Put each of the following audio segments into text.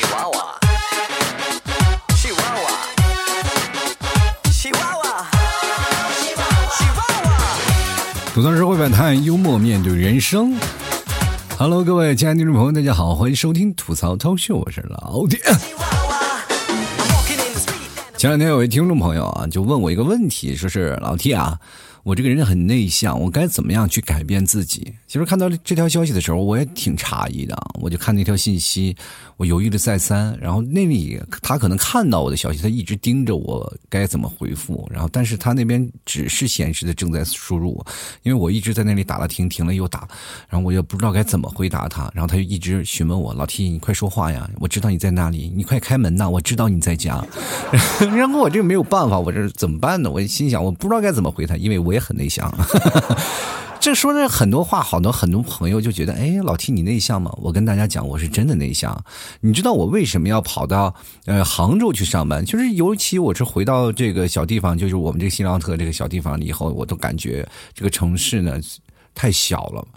西娃娃，西娃娃，西娃娃，西娃娃。吐槽社会百态，幽默面对人生。Hello，各位亲爱的听众朋友，大家好，欢迎收听吐槽涛秀，我是老铁。前两天有位听众朋友啊，就问我一个问题，说是老 T 啊，我这个人很内向，我该怎么样去改变自己？其实看到这条消息的时候，我也挺诧异的。我就看那条信息，我犹豫了再三，然后那里他可能看到我的消息，他一直盯着我该怎么回复，然后但是他那边只是显示的正在输入，因为我一直在那里打了停，停了又打，然后我也不知道该怎么回答他，然后他就一直询问我，老 T 你快说话呀，我知道你在那里，你快开门呐，我知道你在家。然后我这没有办法，我这怎么办呢？我心想，我不知道该怎么回他，因为我也很内向。这说的很多话，好多很多朋友就觉得，哎，老提你内向吗？我跟大家讲，我是真的内向。你知道我为什么要跑到呃杭州去上班？就是尤其我是回到这个小地方，就是我们这个新浪特这个小地方以后，我都感觉这个城市呢太小了。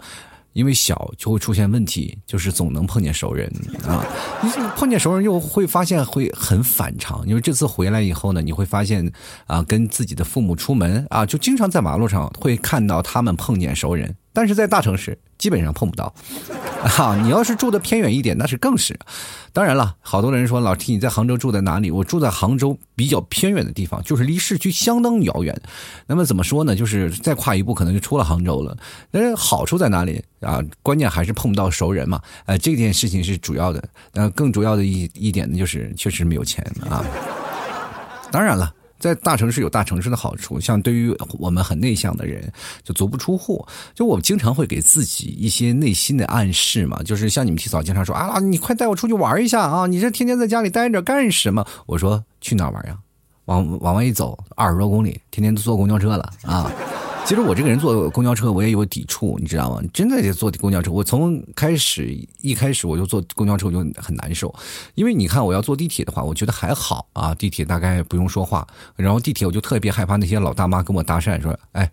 因为小就会出现问题，就是总能碰见熟人啊！你碰见熟人又会发现会很反常。因为这次回来以后呢，你会发现啊，跟自己的父母出门啊，就经常在马路上会看到他们碰见熟人，但是在大城市基本上碰不到。啊，你要是住的偏远一点，那是更是。当然了，好多人说老 T 你在杭州住在哪里？我住在杭州比较偏远的地方，就是离市区相当遥远。那么怎么说呢？就是再跨一步，可能就出了杭州了。但是好处在哪里啊？关键还是碰不到熟人嘛。呃，这件事情是主要的。呃，更主要的一一点呢，就是确实没有钱啊。当然了。在大城市有大城市的好处，像对于我们很内向的人，就足不出户。就我们经常会给自己一些内心的暗示嘛，就是像你们提早经常说啊，你快带我出去玩一下啊！你这天天在家里待着干什么？我说去哪玩呀？往往外一走，二十多公里，天天都坐公交车了啊！其实我这个人坐公交车，我也有抵触，你知道吗？真的得坐公交车。我从开始一开始我就坐公交车，我就很难受，因为你看我要坐地铁的话，我觉得还好啊，地铁大概不用说话。然后地铁我就特别害怕那些老大妈跟我搭讪，说：“哎，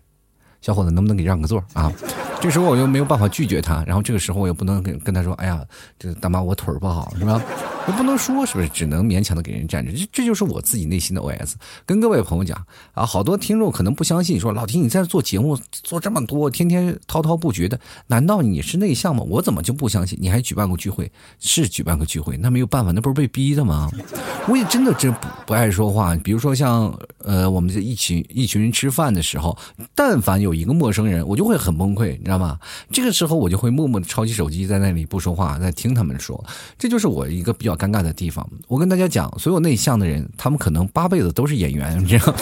小伙子，能不能给让个座啊？” 这时候我又没有办法拒绝他，然后这个时候我又不能跟跟他说：“哎呀，这个大妈我腿儿不好，是吧？”我不能说，是不是？只能勉强的给人站着。这这就是我自己内心的 OS。跟各位朋友讲啊，好多听众可能不相信，说老听你在做节目做这么多，天天滔滔不绝的，难道你是内向吗？我怎么就不相信？你还举办过聚会？是举办过聚会，那没有办法，那不是被逼的吗？我也真的真不不爱说话。比如说像呃，我们这一群一群人吃饭的时候，但凡有一个陌生人，我就会很崩溃，你知道吗？这个时候我就会默默的抄起手机，在那里不说话，在听他们说。这就是我一个比较尴尬的地方。我跟大家讲，所有内向的人，他们可能八辈子都是演员，你知道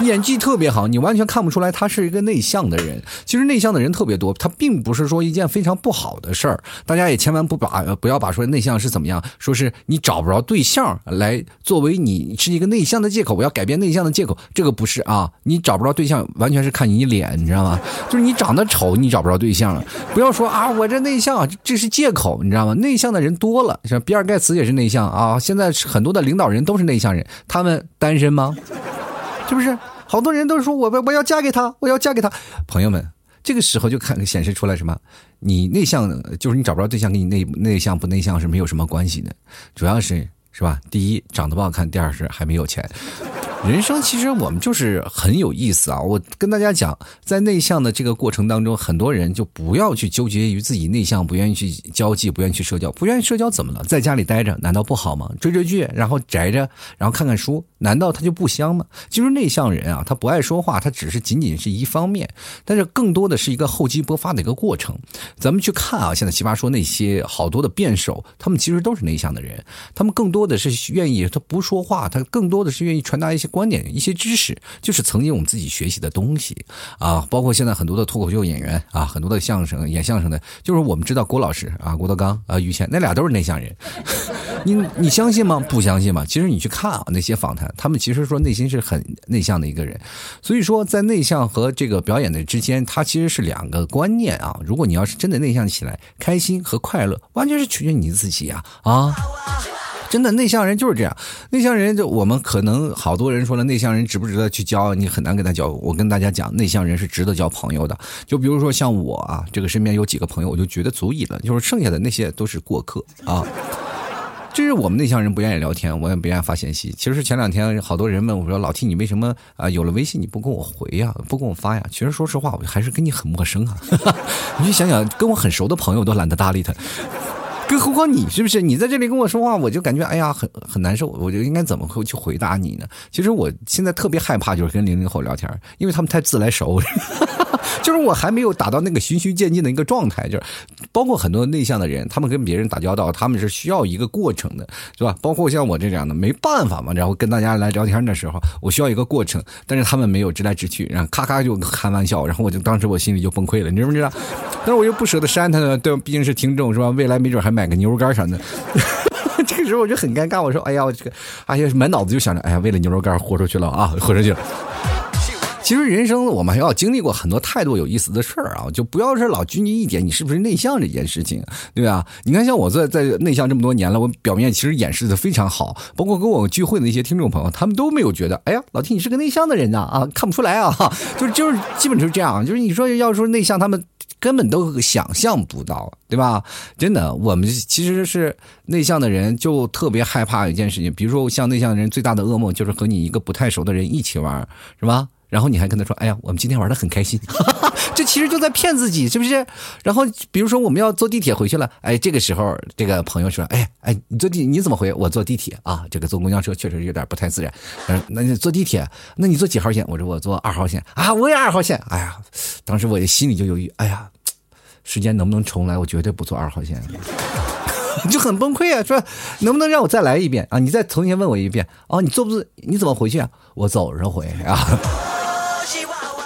演技特别好，你完全看不出来他是一个内向的人。其实内向的人特别多，他并不是说一件非常不好的事儿。大家也千万不把不要把说内向是怎么样，说是你找不着对象来作为你是一个内向的借口。我要改变内向的借口，这个不是啊。你找不着对象，完全是看你脸，你知道知道吗？就是你长得丑，你找不着对象。不要说啊，我这内向，这是借口，你知道吗？内向的人多了，像比尔盖茨也是内向啊。现在很多的领导人都是内向人，他们单身吗？是不是？好多人都是说我我要嫁给他，我要嫁给他。朋友们，这个时候就看显示出来什么？你内向就是你找不着对象，跟你内内向不内向是没有什么关系的，主要是是吧？第一长得不好看，第二是还没有钱。人生其实我们就是很有意思啊！我跟大家讲，在内向的这个过程当中，很多人就不要去纠结于自己内向，不愿意去交际，不愿意去社交，不愿意社交怎么了？在家里待着难道不好吗？追追剧，然后宅着，然后看看书，难道他就不香吗？其实内向人啊，他不爱说话，他只是仅仅是一方面，但是更多的是一个厚积薄发的一个过程。咱们去看啊，现在奇葩说那些好多的辩手，他们其实都是内向的人，他们更多的是愿意他不说话，他更多的是愿意传达一些。观点一些知识，就是曾经我们自己学习的东西啊，包括现在很多的脱口秀演员啊，很多的相声演相声的，就是我们知道郭老师啊，郭德纲啊，于谦那俩都是内向人，你你相信吗？不相信吗？其实你去看啊，那些访谈，他们其实说内心是很内向的一个人，所以说在内向和这个表演的之间，它其实是两个观念啊。如果你要是真的内向起来，开心和快乐，完全是取决于你自己呀啊。真的内向人就是这样，内向人就我们可能好多人说了，内向人值不值得去交？你很难跟他交。我跟大家讲，内向人是值得交朋友的。就比如说像我啊，这个身边有几个朋友，我就觉得足以了。就是剩下的那些都是过客啊。这是我们内向人不愿意聊天，我也不愿意发信息。其实前两天好多人问我说：“老 T，你为什么啊、有了微信你不跟我回呀，不跟我发呀？”其实说实话，我还是跟你很陌生啊。你就想想，跟我很熟的朋友都懒得搭理他。更何况你是不是？你在这里跟我说话，我就感觉哎呀，很很难受。我就应该怎么会去回答你呢？其实我现在特别害怕，就是跟零零后聊天，因为他们太自来熟，就是我还没有达到那个循序渐进的一个状态。就是包括很多内向的人，他们跟别人打交道，他们是需要一个过程的，是吧？包括像我这样的，没办法嘛。然后跟大家来聊天的时候，我需要一个过程，但是他们没有直来直去，然后咔咔就开玩笑，然后我就当时我心里就崩溃了，你知不知道？但是我又不舍得删他呢，对，毕竟是听众是吧？未来没准还买个牛肉干啥的。这个时候我就很尴尬，我说：“哎呀，我这个，哎呀，满脑子就想着，哎呀，为了牛肉干豁出去了啊，豁出去了。”其实人生我们还要经历过很多太多有意思的事儿啊，就不要是老拘泥一点，你是不是内向这件事情，对吧？你看，像我在在内向这么多年了，我表面其实掩饰的非常好，包括跟我聚会的一些听众朋友，他们都没有觉得，哎呀，老弟你是个内向的人呐啊，看不出来啊，就就是基本就是这样，就是你说要说内向，他们根本都想象不到，对吧？真的，我们其实是内向的人，就特别害怕一件事情，比如说像内向的人最大的噩梦就是和你一个不太熟的人一起玩，是吧？然后你还跟他说：“哎呀，我们今天玩的很开心。”这其实就在骗自己，是不是？然后比如说我们要坐地铁回去了，哎，这个时候这个朋友说：“哎哎，你坐地你怎么回？我坐地铁啊，这个坐公交车确实有点不太自然。嗯，那你坐地铁，那你坐几号线？我说我坐二号线啊，我也二号线。哎呀，当时我的心里就犹豫，哎呀，时间能不能重来？我绝对不坐二号线。就很崩溃啊！说能不能让我再来一遍啊？你再重新问我一遍啊？你坐不坐？你怎么回去啊？我走着回啊。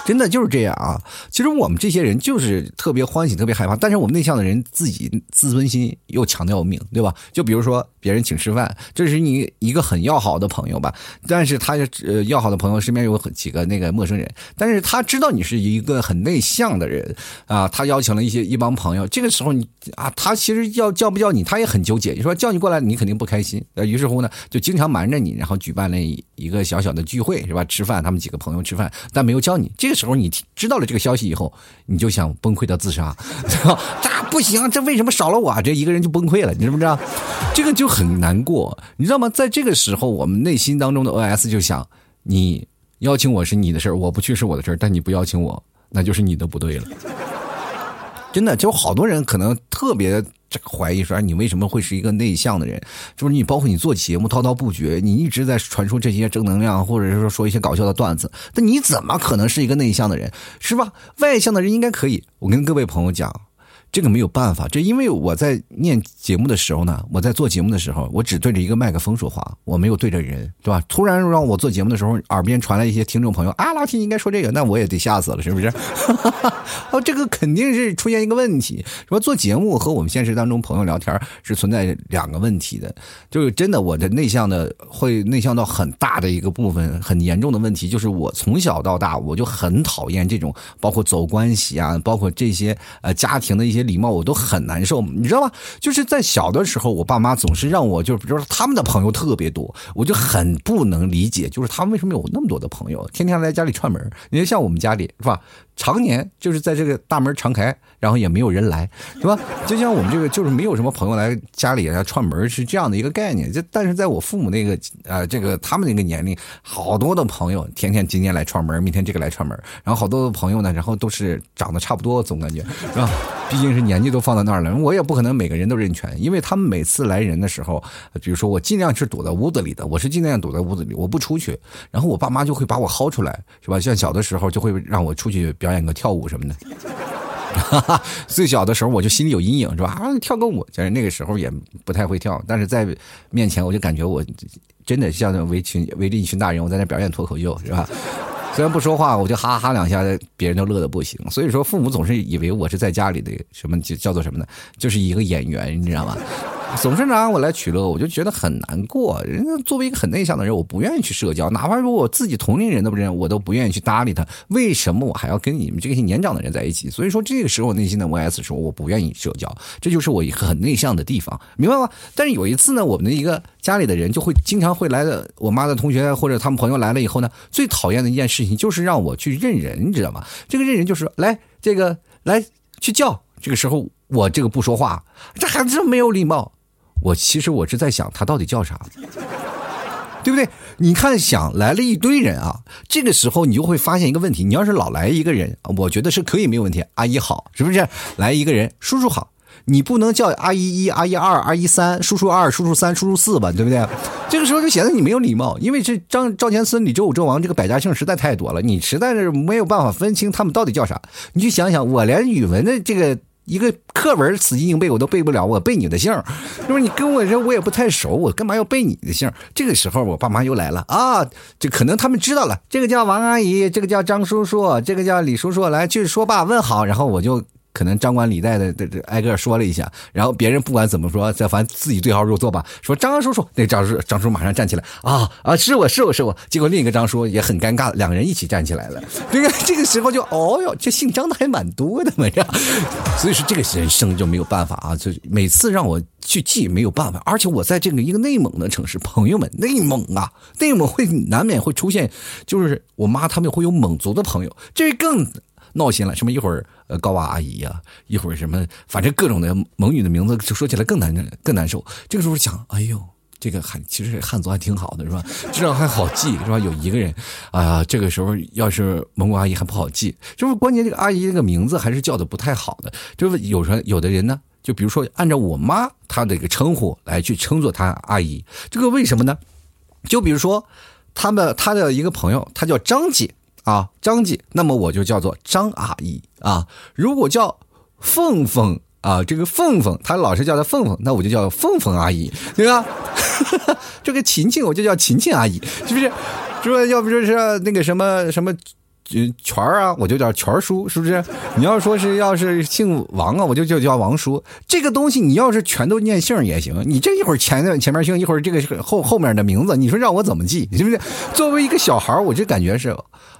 真的就是这样啊！其实我们这些人就是特别欢喜、特别害怕，但是我们内向的人自己自尊心又强的要命，对吧？就比如说别人请吃饭，这是你一个很要好的朋友吧，但是他呃要好的朋友身边有几个那个陌生人，但是他知道你是一个很内向的人啊，他邀请了一些一帮朋友，这个时候你啊，他其实要叫不叫你，他也很纠结。你说叫你过来，你肯定不开心，呃，于是乎呢，就经常瞒着你，然后举办了一个小小的聚会，是吧？吃饭，他们几个朋友吃饭，但没有叫你。这个时候你知道了这个消息以后，你就想崩溃到自杀，这 不行，这为什么少了我？这一个人就崩溃了，你知不知道？这个就很难过，你知道吗？在这个时候，我们内心当中的 OS 就想：你邀请我是你的事儿，我不去是我的事儿，但你不邀请我，那就是你的不对了。真的，就好多人可能特别这个怀疑说，你为什么会是一个内向的人？就是你包括你做节目滔滔不绝，你一直在传输这些正能量，或者是说说一些搞笑的段子，那你怎么可能是一个内向的人？是吧？外向的人应该可以。我跟各位朋友讲。这个没有办法，这因为我在念节目的时候呢，我在做节目的时候，我只对着一个麦克风说话，我没有对着人，对吧？突然让我做节目的时候，耳边传来一些听众朋友啊，老铁应该说这个，那我也得吓死了，是不是？哦，这个肯定是出现一个问题，说做节目和我们现实当中朋友聊天是存在两个问题的，就是真的我的内向的会内向到很大的一个部分，很严重的问题就是我从小到大我就很讨厌这种包括走关系啊，包括这些呃家庭的一些。礼貌我都很难受，你知道吗？就是在小的时候，我爸妈总是让我，就比如说他们的朋友特别多，我就很不能理解，就是他们为什么有那么多的朋友，天天来家里串门。你就，像我们家里是吧，常年就是在这个大门常开，然后也没有人来，是吧？就像我们这个，就是没有什么朋友来家里来串门，是这样的一个概念。就但是在我父母那个呃，这个他们那个年龄，好多的朋友，天天今天来串门，明天这个来串门，然后好多的朋友呢，然后都是长得差不多，总感觉是吧？毕竟是年纪都放到那儿了，我也不可能每个人都认全，因为他们每次来人的时候，比如说我尽量是躲在屋子里的，我是尽量躲在屋子里，我不出去，然后我爸妈就会把我薅出来，是吧？像小的时候就会让我出去表 表演个跳舞什么的。最小的时候我就心里有阴影，是吧？啊，跳个舞，但是那个时候也不太会跳，但是在面前我就感觉我真的像围群围着一群大人，我在那表演脱口秀，是吧？虽然不说话，我就哈哈两下，别人都乐得不行。所以说，父母总是以为我是在家里的什么，就叫做什么呢？就是一个演员，你知道吗？总是拿我来取乐，我就觉得很难过。人家作为一个很内向的人，我不愿意去社交，哪怕说我自己同龄人都不认，我都不愿意去搭理他。为什么我还要跟你们这些年长的人在一起？所以说，这个时候内心的 VS 说，我不愿意社交，这就是我一个很内向的地方，明白吗？但是有一次呢，我们的一个家里的人就会经常会来的，我妈的同学或者他们朋友来了以后呢，最讨厌的一件事情就是让我去认人，你知道吗？这个认人就是来这个来去叫，这个时候我这个不说话，这孩子这么没有礼貌。我其实我是在想他到底叫啥，对不对？你看，想来了一堆人啊，这个时候你就会发现一个问题：你要是老来一个人，我觉得是可以没有问题。阿姨好，是不是？来一个人，叔叔好。你不能叫阿姨一、阿姨二、阿姨三、叔叔二、叔叔三、叔叔四吧，对不对？这个时候就显得你没有礼貌，因为这张赵钱孙李周武周王这个百家姓实在太多了，你实在是没有办法分清他们到底叫啥。你去想想，我连语文的这个一个课文死记硬背我都背不了，我背你的姓，儿，就是？你跟我这我也不太熟，我干嘛要背你的姓？这个时候我爸妈又来了啊，就可能他们知道了，这个叫王阿姨，这个叫张叔叔，这个叫李叔叔，来去说爸问好，然后我就。可能张冠李戴的这这挨个说了一下，然后别人不管怎么说，再反正自己对号入座吧。说张叔叔，那张叔张叔马上站起来啊啊，是我是我是我。结果另一个张叔也很尴尬，两个人一起站起来了。这个这个时候就哦哟，这姓张的还蛮多的嘛，呀。所以说这个人生就没有办法啊，就每次让我去记没有办法。而且我在这个一个内蒙的城市，朋友们，内蒙啊，内蒙会难免会出现，就是我妈他们会有蒙族的朋友，这更。闹心了，什么一会儿呃高娃阿姨呀，一会儿什么，反正各种的蒙语的名字，就说起来更难更难受。这个时候想，哎呦，这个汉其实汉族还挺好的，是吧？至少还好记，是吧？有一个人啊，这个时候要是蒙古阿姨还不好记，就是关键这个阿姨这个名字还是叫的不太好的。就是有时有的人呢，就比如说按照我妈她的一个称呼来去称作她阿姨，这个为什么呢？就比如说他们他的一个朋友，他叫张姐。啊，张姐，那么我就叫做张阿姨啊。如果叫凤凤啊，这个凤凤，他老是叫她凤凤，那我就叫凤凤阿姨，对吧？这个琴琴，我就叫琴琴阿姨，是不是？说？要不就是那个什么什么。权儿啊，我就叫权儿叔，是不是？你要说是要是姓王啊，我就就叫王叔。这个东西你要是全都念姓也行，你这一会儿前的前面姓，一会儿这个后后面的名字，你说让我怎么记？是不是？作为一个小孩我就感觉是，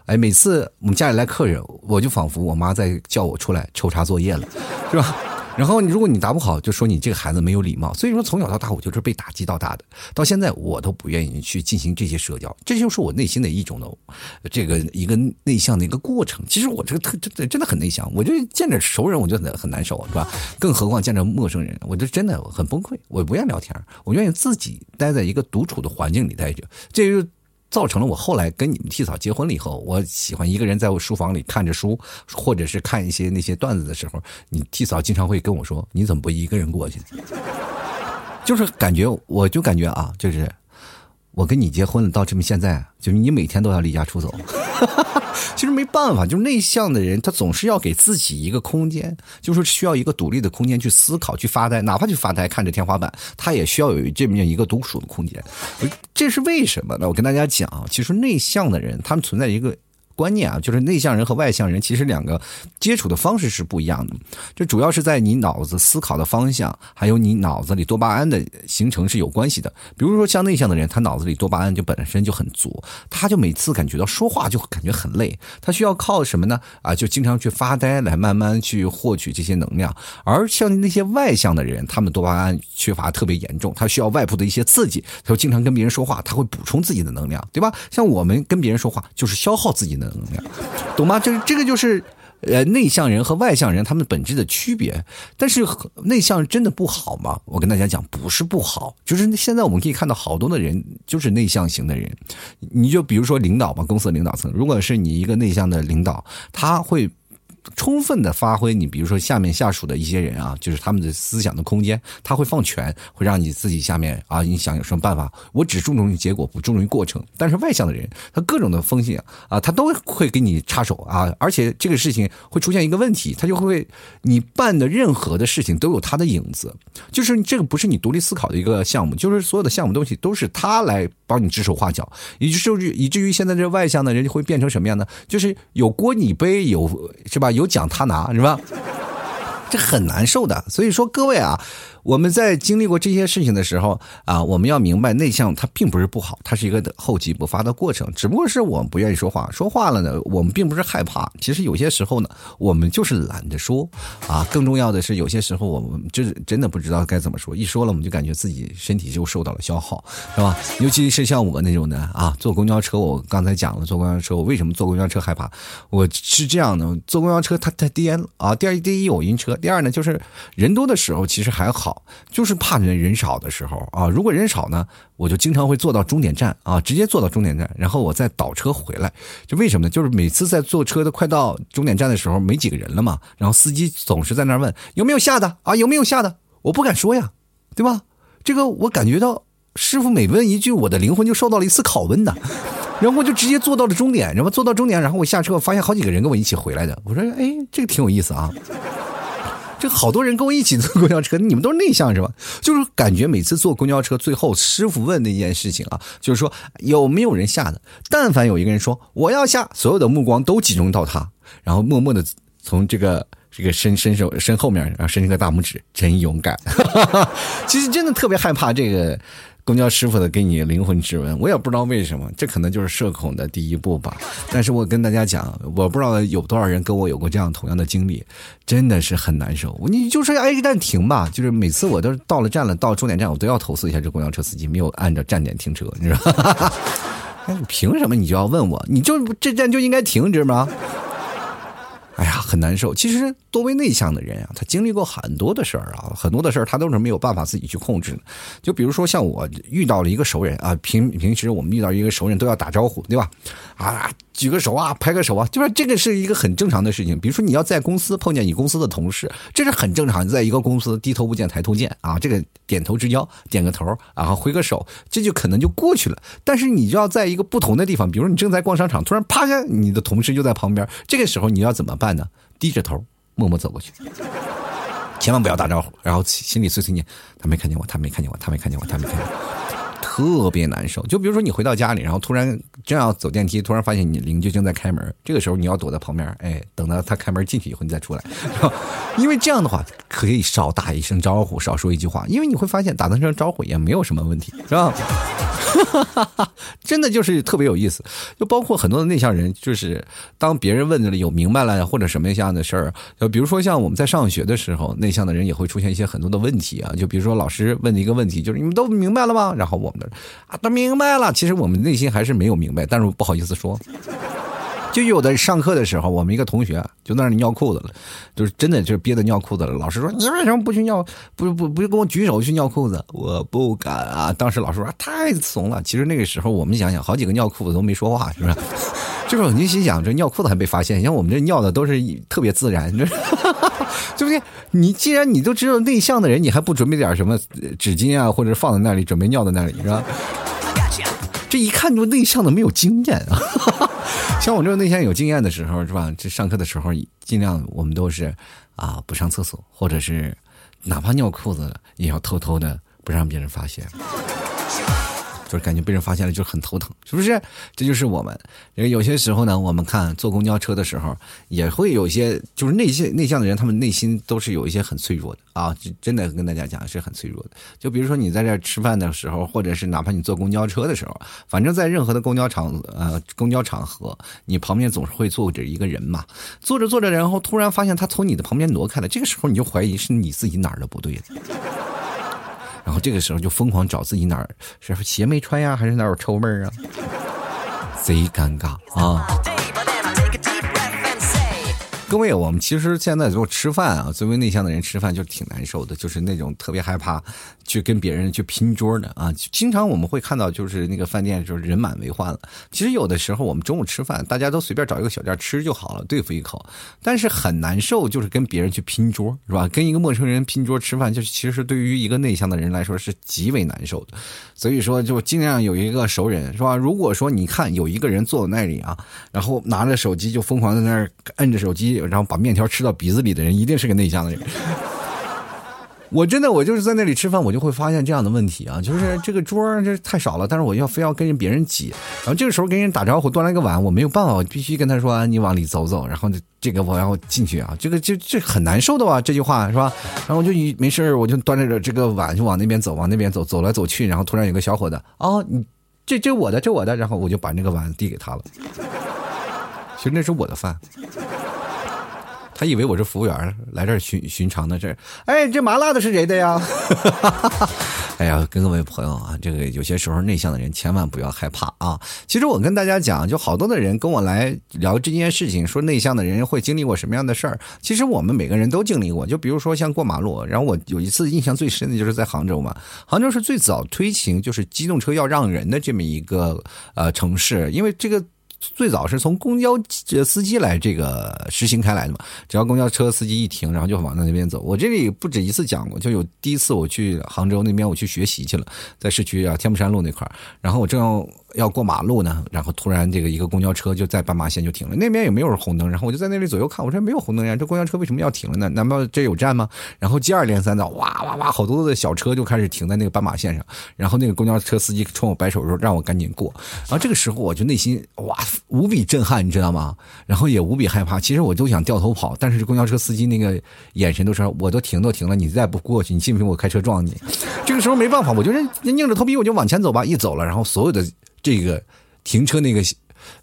哎，每次我们家里来客人，我就仿佛我妈在叫我出来抽查作业了，是吧？然后你如果你答不好，就说你这个孩子没有礼貌。所以说从小到大我就是被打击到大的，到现在我都不愿意去进行这些社交，这就是我内心的一种的这个一个内向的一个过程。其实我这个特真的真的很内向，我就见着熟人我就很难受，是吧？更何况见着陌生人，我就真的很崩溃。我不愿意聊天，我愿意自己待在一个独处的环境里待着。这就。造成了我后来跟你们替嫂结婚了以后，我喜欢一个人在我书房里看着书，或者是看一些那些段子的时候，你替嫂经常会跟我说：“你怎么不一个人过去？”就是感觉，我就感觉啊，就是我跟你结婚了，到这么现在，就是你每天都要离家出走。其实没办法，就是内向的人，他总是要给自己一个空间，就是需要一个独立的空间去思考、去发呆，哪怕去发呆看着天花板，他也需要有这么样一个独处的空间。这是为什么呢？我跟大家讲，其实内向的人，他们存在一个。观念啊，就是内向人和外向人其实两个接触的方式是不一样的，这主要是在你脑子思考的方向，还有你脑子里多巴胺的形成是有关系的。比如说像内向的人，他脑子里多巴胺就本身就很足，他就每次感觉到说话就感觉很累，他需要靠什么呢？啊，就经常去发呆来慢慢去获取这些能量。而像那些外向的人，他们多巴胺缺乏特别严重，他需要外部的一些刺激，他就经常跟别人说话，他会补充自己的能量，对吧？像我们跟别人说话就是消耗自己的。能量，懂吗？就是这个就是，呃，内向人和外向人他们本质的区别。但是内向真的不好吗？我跟大家讲，不是不好，就是现在我们可以看到好多的人就是内向型的人。你就比如说领导吧，公司领导层，如果是你一个内向的领导，他会。充分的发挥你，比如说下面下属的一些人啊，就是他们的思想的空间，他会放权，会让你自己下面啊，你想有什么办法？我只注重于结果，不注重于过程。但是外向的人，他各种的风险啊，他都会给你插手啊，而且这个事情会出现一个问题，他就会你办的任何的事情都有他的影子，就是这个不是你独立思考的一个项目，就是所有的项目东西都是他来帮你指手画脚，以至于以至于现在这外向的人就会变成什么样呢？就是有锅你背，有是吧？有奖他拿是吧？这很难受的。所以说，各位啊。我们在经历过这些事情的时候啊，我们要明白内向它并不是不好，它是一个厚积不发的过程。只不过是我们不愿意说话，说话了呢，我们并不是害怕。其实有些时候呢，我们就是懒得说啊。更重要的是，有些时候我们就是真的不知道该怎么说，一说了我们就感觉自己身体就受到了消耗，是吧？尤其是像我那种的啊，坐公交车，我刚才讲了，坐公交车我为什么坐公交车害怕？我是这样的，坐公交车它太颠了啊，第二第一我晕车，第二呢，就是人多的时候其实还好，就是怕人人少的时候啊。如果人少呢，我就经常会坐到终点站啊，直接坐到终点站，然后我再倒车回来。就为什么呢？就是每次在坐车的快到终点站的时候，没几个人了嘛，然后司机总是在那问有没有下的啊，有没有下的，我不敢说呀，对吧？这个我感觉到师傅每问一句，我的灵魂就受到了一次拷问的。然后我就直接坐到了终点，然后坐到终点，然后我下车，我发现好几个人跟我一起回来的。我说，哎，这个挺有意思啊。这好多人跟我一起坐公交车，你们都是内向是吧？就是感觉每次坐公交车，最后师傅问那件事情啊，就是说有没有人下的？但凡有一个人说我要下，所有的目光都集中到他，然后默默的从这个这个伸伸手伸后面，然后伸出个大拇指，真勇敢。其实真的特别害怕这个。公交师傅的给你灵魂质问，我也不知道为什么，这可能就是社恐的第一步吧。但是我跟大家讲，我不知道有多少人跟我有过这样同样的经历，真的是很难受。你就说哎，站停吧，就是每次我都到了站了，到终点站，我都要投诉一下这公交车司机没有按照站点停车，你知道吗？哎，凭什么你就要问我？你就这站就应该停，知道吗？哎呀，很难受。其实，多为内向的人啊，他经历过很多的事儿啊，很多的事儿他都是没有办法自己去控制的。就比如说，像我遇到了一个熟人啊，平平时我们遇到一个熟人都要打招呼，对吧？啊。举个手啊，拍个手啊，就是这个是一个很正常的事情。比如说你要在公司碰见你公司的同事，这是很正常。在一个公司低头不见抬头见啊，这个点头之交，点个头，然后挥个手，这就可能就过去了。但是你就要在一个不同的地方，比如你正在逛商场，突然啪下，你的同事就在旁边，这个时候你要怎么办呢？低着头，默默走过去，千万不要打招呼，然后心里碎碎念：他没看见我，他没看见我，他没看见我，他没看见我。特别难受，就比如说你回到家里，然后突然正要走电梯，突然发现你邻居正在开门，这个时候你要躲在旁边，哎，等到他开门进去以后你再出来，因为这样的话可以少打一声招呼，少说一句话，因为你会发现打一声招呼也没有什么问题，是吧？真的就是特别有意思，就包括很多的内向人，就是当别人问了有明白了或者什么样的事儿，就比如说像我们在上学的时候，内向的人也会出现一些很多的问题啊，就比如说老师问的一个问题，就是你们都明白了吗？然后我们的啊都明白了，其实我们内心还是没有明白，但是不好意思说。就有的上课的时候，我们一个同学就在那里尿裤子了，就是真的就是憋得尿裤子了。老师说：“你为什么不去尿？不不不，跟我举手去尿裤子？”我不敢啊！当时老师说：“太怂了。”其实那个时候我们想想，好几个尿裤子都没说话，是不是？就是你心想，这尿裤子还被发现，像我们这尿的都是特别自然，对不对？你既然你都知道内向的人，你还不准备点什么纸巾啊，或者放在那里准备尿在那里，是吧？这一看就内向的没有经验啊！像我这种内向有经验的时候，是吧？这上课的时候尽量我们都是啊不上厕所，或者是哪怕尿裤子了也要偷偷的不让别人发现。就是感觉被人发现了，就很头疼，是不是？这就是我们。因为有些时候呢，我们看坐公交车的时候，也会有一些就是内向内向的人，他们内心都是有一些很脆弱的啊。真的跟大家讲，是很脆弱的。就比如说你在这吃饭的时候，或者是哪怕你坐公交车的时候，反正在任何的公交场呃公交场合，你旁边总是会坐着一个人嘛。坐着坐着，然后突然发现他从你的旁边挪开了，这个时候你就怀疑是你自己哪儿的不对了。然后这个时候就疯狂找自己哪儿是鞋没穿呀，还是哪儿有臭味儿啊？贼尴尬啊！各位，我们其实现在就吃饭啊，作为内向的人吃饭就挺难受的，就是那种特别害怕去跟别人去拼桌的啊。经常我们会看到，就是那个饭店就是人满为患了。其实有的时候我们中午吃饭，大家都随便找一个小店吃就好了，对付一口。但是很难受，就是跟别人去拼桌，是吧？跟一个陌生人拼桌吃饭，就是其实对于一个内向的人来说是极为难受的。所以说，就尽量有一个熟人，是吧？如果说你看有一个人坐在那里啊，然后拿着手机就疯狂在那儿摁着手机。然后把面条吃到鼻子里的人，一定是个内向的人。我真的，我就是在那里吃饭，我就会发现这样的问题啊，就是这个桌这太少了，但是我要非要跟人别人挤，然后这个时候跟人打招呼，端来个碗，我没有办法，我必须跟他说你往里走走，然后这个我要进去啊，这个这这很难受的吧？这句话是吧？然后我就一没事我就端着这个碗就往那边走，往那边走，走来走去，然后突然有个小伙子，哦，你这这我的，这我的，然后我就把那个碗递给他了，其实那是我的饭。他以为我是服务员来这儿寻寻常的事儿，哎，这麻辣的是谁的呀？哎呀，跟各位朋友啊，这个有些时候内向的人千万不要害怕啊。其实我跟大家讲，就好多的人跟我来聊这件事情，说内向的人会经历过什么样的事儿。其实我们每个人都经历过。就比如说像过马路，然后我有一次印象最深的就是在杭州嘛，杭州是最早推行就是机动车要让人的这么一个呃城市，因为这个。最早是从公交司机来这个实行开来的嘛，只要公交车司机一停，然后就往那边走。我这里不止一次讲过，就有第一次我去杭州那边我去学习去了，在市区啊天目山路那块然后我正要。要过马路呢，然后突然这个一个公交车就在斑马线就停了，那边也没有红灯，然后我就在那里左右看，我说没有红灯呀，这公交车为什么要停了呢？难道这有站吗？然后接二连三的哇哇哇，好多的小车就开始停在那个斑马线上，然后那个公交车司机冲我摆手说让我赶紧过，然后这个时候我就内心哇无比震撼，你知道吗？然后也无比害怕，其实我都想掉头跑，但是公交车司机那个眼神都说我都停都停了，你再不过去，你信不信我开车撞你？这个时候没办法，我就硬着头皮我就往前走吧，一走了，然后所有的。这个停车那个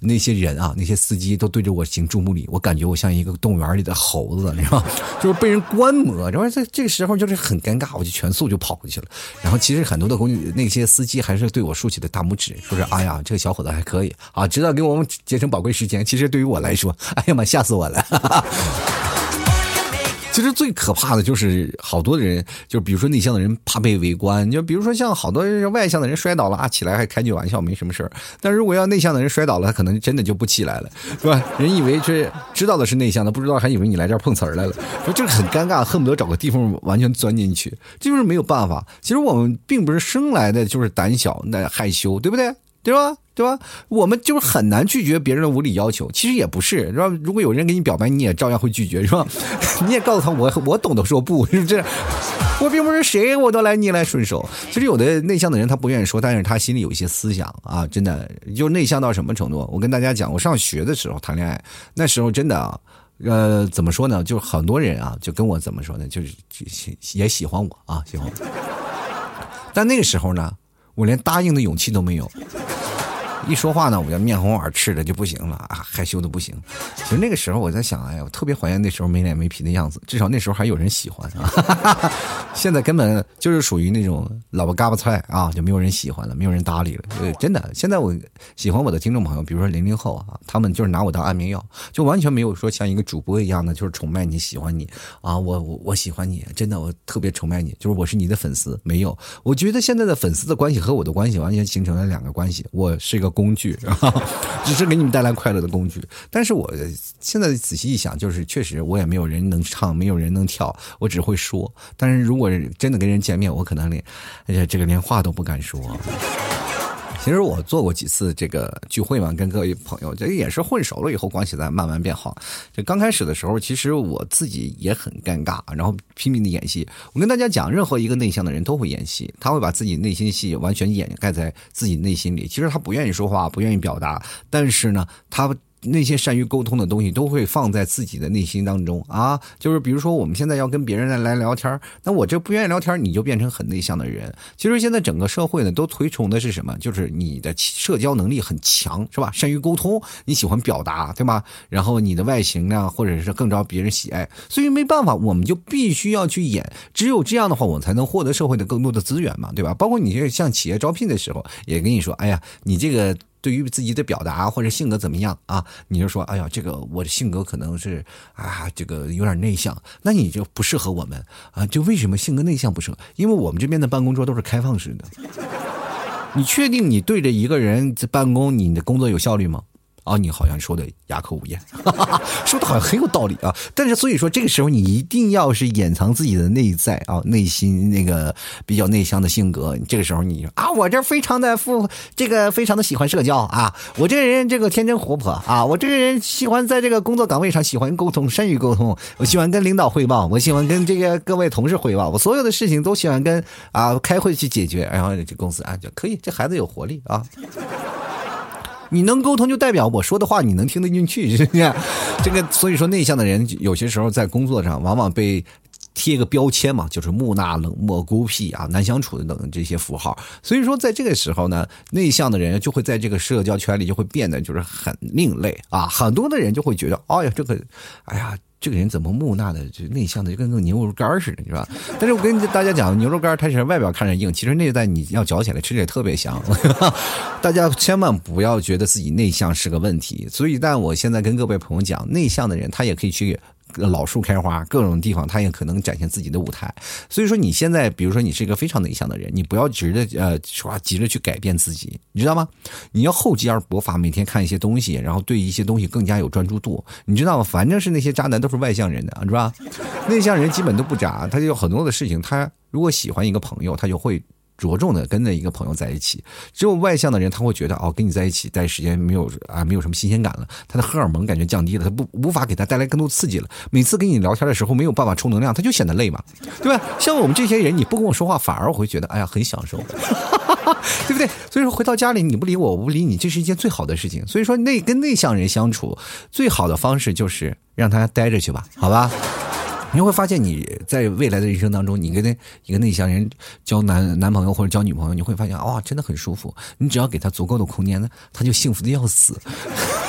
那些人啊，那些司机都对着我行注目礼，我感觉我像一个动物园里的猴子，你知道吗？就是被人观摩。然后这这个时候就是很尴尬，我就全速就跑过去了。然后其实很多的公那些司机还是对我竖起了大拇指，说是哎呀，这个小伙子还可以啊，知道给我们节省宝贵时间。其实对于我来说，哎呀妈，吓死我了。其实最可怕的就是好多的人，就比如说内向的人怕被围观，就比如说像好多外向的人摔倒了啊，起来还开句玩笑没什么事儿。但如果要内向的人摔倒了，他可能真的就不起来了，是吧？人以为这知道的是内向的，不知道还以为你来这儿碰瓷儿来了，说就是很尴尬，恨不得找个地方完全钻进去，这就是没有办法。其实我们并不是生来的就是胆小、那害羞，对不对？对吧？对吧？我们就是很难拒绝别人的无理要求。其实也不是，是吧？如果有人给你表白，你也照样会拒绝，是吧？你也告诉他，我我懂得说不，是不是？我并不是谁，我都来逆来顺受。其实有的内向的人，他不愿意说，但是他心里有一些思想啊，真的就内向到什么程度？我跟大家讲，我上学的时候谈恋爱，那时候真的啊，呃，怎么说呢？就是很多人啊，就跟我怎么说呢？就是也喜欢我啊，喜欢我。但那个时候呢？我连答应的勇气都没有。一说话呢，我就面红耳赤的就不行了啊，害羞的不行。其实那个时候我在想，哎呀，我特别怀念那时候没脸没皮的样子，至少那时候还有人喜欢啊。现在根本就是属于那种老婆嘎巴菜啊，就没有人喜欢了，没有人搭理了。对，真的，现在我喜欢我的听众朋友，比如说零零后啊，他们就是拿我当安眠药，就完全没有说像一个主播一样的，就是崇拜你喜欢你啊，我我我喜欢你，真的我特别崇拜你，就是我是你的粉丝。没有，我觉得现在的粉丝的关系和我的关系完全形成了两个关系，我是一个。工具，只是给你们带来快乐的工具。但是我现在仔细一想，就是确实我也没有人能唱，没有人能跳，我只会说。但是如果真的跟人见面，我可能连，哎呀，这个连话都不敢说。其实我做过几次这个聚会嘛，跟各位朋友，这也是混熟了以后关系在慢慢变好。就刚开始的时候，其实我自己也很尴尬，然后拼命的演戏。我跟大家讲，任何一个内向的人都会演戏，他会把自己内心戏完全掩盖在自己内心里。其实他不愿意说话，不愿意表达，但是呢，他。那些善于沟通的东西都会放在自己的内心当中啊，就是比如说我们现在要跟别人来聊天那我这不愿意聊天你就变成很内向的人。其实现在整个社会呢都推崇的是什么？就是你的社交能力很强，是吧？善于沟通，你喜欢表达，对吧？然后你的外形呢，或者是更招别人喜爱，所以没办法，我们就必须要去演。只有这样的话，我才能获得社会的更多的资源嘛，对吧？包括你这像企业招聘的时候，也跟你说，哎呀，你这个。对于自己的表达或者性格怎么样啊？你就说，哎呀，这个我的性格可能是啊，这个有点内向，那你就不适合我们啊。就为什么性格内向不适合？因为我们这边的办公桌都是开放式的。你确定你对着一个人在办公，你的工作有效率吗？啊，你好像说的哑口无言，哈哈哈说的好像很有道理啊。但是所以说，这个时候你一定要是掩藏自己的内在啊，内心那个比较内向的性格。这个时候你啊，我这非常的富，这个非常的喜欢社交啊，我这个人这个天真活泼啊，我这个人喜欢在这个工作岗位上喜欢沟通，善于沟通，我喜欢跟领导汇报，我喜欢跟这个各位同事汇报，我所有的事情都喜欢跟啊开会去解决，然后这公司啊就可以，这孩子有活力啊。你能沟通，就代表我说的话你能听得进去，是不是？这个所以说，内向的人有些时候在工作上往往被贴个标签嘛，就是木讷、冷漠、孤僻啊、难相处的等这些符号。所以说，在这个时候呢，内向的人就会在这个社交圈里就会变得就是很另类啊。很多的人就会觉得，哎呀，这个，哎呀。这个人怎么木讷的，就内向的，就跟个牛肉干似的，是吧？但是我跟大家讲，牛肉干它是外表看着硬，其实内在你要嚼起来吃着也特别香。大家千万不要觉得自己内向是个问题。所以，但我现在跟各位朋友讲，内向的人他也可以去。老树开花，各种地方他也可能展现自己的舞台。所以说，你现在比如说你是一个非常内向的人，你不要急着呃说急着去改变自己，你知道吗？你要厚积而薄发，每天看一些东西，然后对一些东西更加有专注度。你知道吗？反正是那些渣男都是外向人的，是吧？内向人基本都不渣，他就有很多的事情，他如果喜欢一个朋友，他就会。着重的跟着一个朋友在一起，只有外向的人他会觉得哦，跟你在一起待时间没有啊，没有什么新鲜感了，他的荷尔蒙感觉降低了，他不无法给他带来更多刺激了。每次跟你聊天的时候没有办法充能量，他就显得累嘛，对吧？像我们这些人，你不跟我说话，反而我会觉得哎呀很享受，对不对？所以说回到家里你不理我，我不理你，这是一件最好的事情。所以说内跟内向人相处最好的方式就是让他待着去吧，好吧？你会发现，你在未来的人生当中，你跟那一个内向人交男男朋友或者交女朋友，你会发现，哇，真的很舒服。你只要给他足够的空间呢，他就幸福的要死。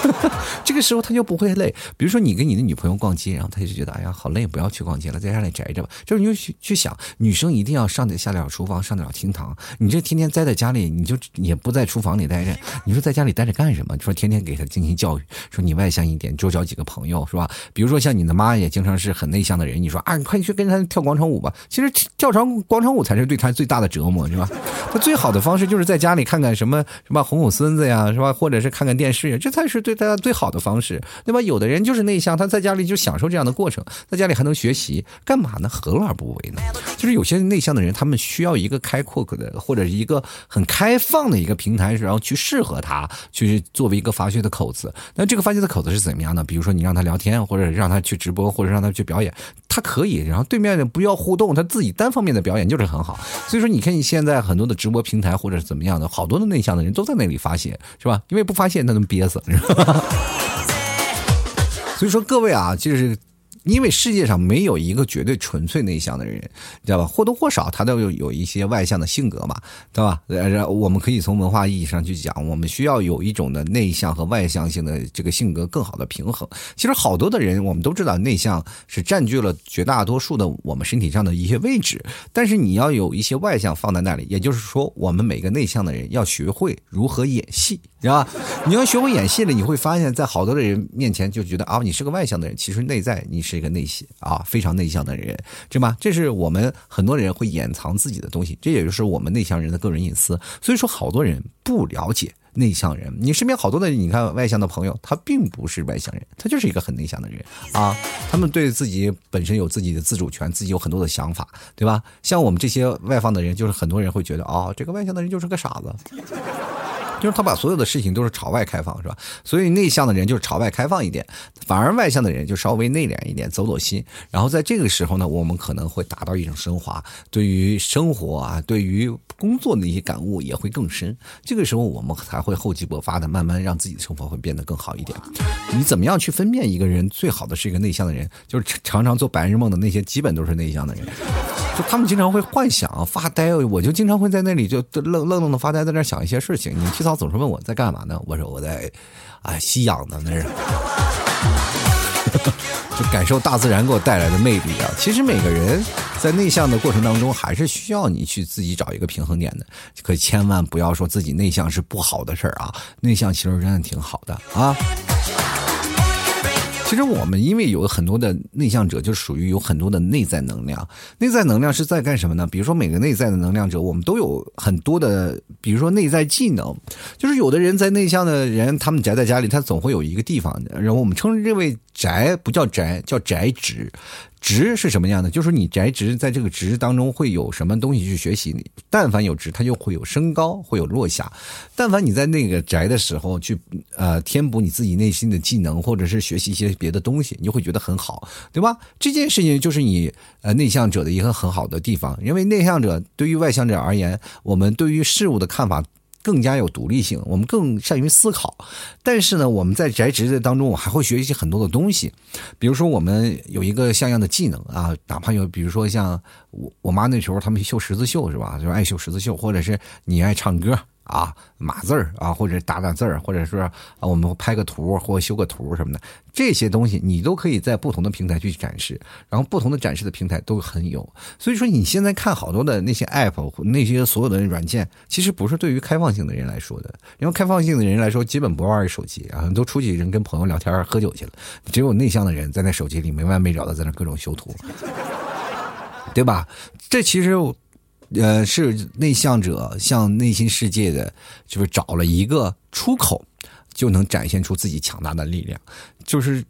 这个时候他就不会累。比如说，你跟你的女朋友逛街，然后他就觉得，哎呀，好累，不要去逛街了，在家里宅着吧。就是你就去去想，女生一定要上得下得了厨房，上得了厅堂。你这天天待在家里，你就也不在厨房里待着，你说在家里待着干什么？你说天天给她进行教育，说你外向一点，多交几个朋友，是吧？比如说像你的妈也经常是很内向的人，你说啊，你快去跟她跳广场舞吧。其实跳场广场舞才是对她最大的折磨，是吧？她最好的方式就是在家里看看什么什么哄哄孙子呀，是吧？或者是看看电视呀，这才是。对大家最好的方式，对吧？有的人就是内向，他在家里就享受这样的过程，在家里还能学习，干嘛呢？何乐而不为呢？就是有些内向的人，他们需要一个开阔的，或者是一个很开放的一个平台，然后去适合他，去作为一个发泄的口子。那这个发泄的口子是怎么样的？比如说你让他聊天，或者让他去直播，或者让他去表演，他可以。然后对面的不要互动，他自己单方面的表演就是很好。所以说，你看你现在很多的直播平台或者是怎么样的，好多的内向的人都在那里发泄，是吧？因为不发泄，他能憋死。所以说，各位啊，就是。因为世界上没有一个绝对纯粹内向的人，知道吧？或多或少他都有有一些外向的性格嘛，对吧？呃，我们可以从文化意义上去讲，我们需要有一种的内向和外向性的这个性格更好的平衡。其实好多的人，我们都知道内向是占据了绝大多数的我们身体上的一些位置，但是你要有一些外向放在那里，也就是说，我们每个内向的人要学会如何演戏，知道吧？你要学会演戏了，你会发现在好多的人面前就觉得啊，你是个外向的人，其实内在你是。这个内向啊，非常内向的人，对吧？这是我们很多人会掩藏自己的东西，这也就是我们内向人的个人隐私。所以说，好多人不了解内向人。你身边好多的，你看外向的朋友，他并不是外向人，他就是一个很内向的人啊。他们对自己本身有自己的自主权，自己有很多的想法，对吧？像我们这些外放的人，就是很多人会觉得，哦，这个外向的人就是个傻子。就是他把所有的事情都是朝外开放，是吧？所以内向的人就是朝外开放一点，反而外向的人就稍微内敛一点，走走心。然后在这个时候呢，我们可能会达到一种升华，对于生活啊，对于工作的一些感悟也会更深。这个时候我们才会厚积薄发的，慢慢让自己的生活会变得更好一点。你怎么样去分辨一个人最好的是一个内向的人？就是常常做白日梦的那些，基本都是内向的人。就他们经常会幻想发呆，我就经常会在那里就愣愣愣的发呆，在那想一些事情。你提早总是问我在干嘛呢？我说我在，啊，吸氧呢，那是，就感受大自然给我带来的魅力啊。其实每个人在内向的过程当中，还是需要你去自己找一个平衡点的。可千万不要说自己内向是不好的事儿啊，内向其实真的挺好的啊。其实我们因为有很多的内向者，就属于有很多的内在能量。内在能量是在干什么呢？比如说每个内在的能量者，我们都有很多的，比如说内在技能。就是有的人在内向的人，他们宅在家里，他总会有一个地方，然后我们称之为宅，不叫宅，叫宅职。值是什么样的？就是你宅值在这个值当中会有什么东西去学习？你但凡有值，它就会有升高，会有落下。但凡你在那个宅的时候去呃填补你自己内心的技能，或者是学习一些别的东西，你就会觉得很好，对吧？这件事情就是你呃内向者的一个很好的地方，因为内向者对于外向者而言，我们对于事物的看法。更加有独立性，我们更善于思考。但是呢，我们在宅职的当中，我还会学习很多的东西。比如说，我们有一个像样的技能啊，哪怕有，比如说像我我妈那时候他们绣十字绣是吧？就爱绣十字绣，或者是你爱唱歌啊，码字儿啊，或者打打字儿，或者说啊，我们拍个图或修个图什么的，这些东西你都可以在不同的平台去展示，然后不同的展示的平台都很有。所以说你现在看好多的那些 app，那些所有的软件，其实不是对于开放性的人来说的，因为开放性的人来说，基本不玩手机啊，都出去人跟朋友聊天喝酒去了，只有内向的人在那手机里没完没了的在那各种修图。对吧？这其实，呃，是内向者向内心世界的，就是找了一个出口，就能展现出自己强大的力量，就是。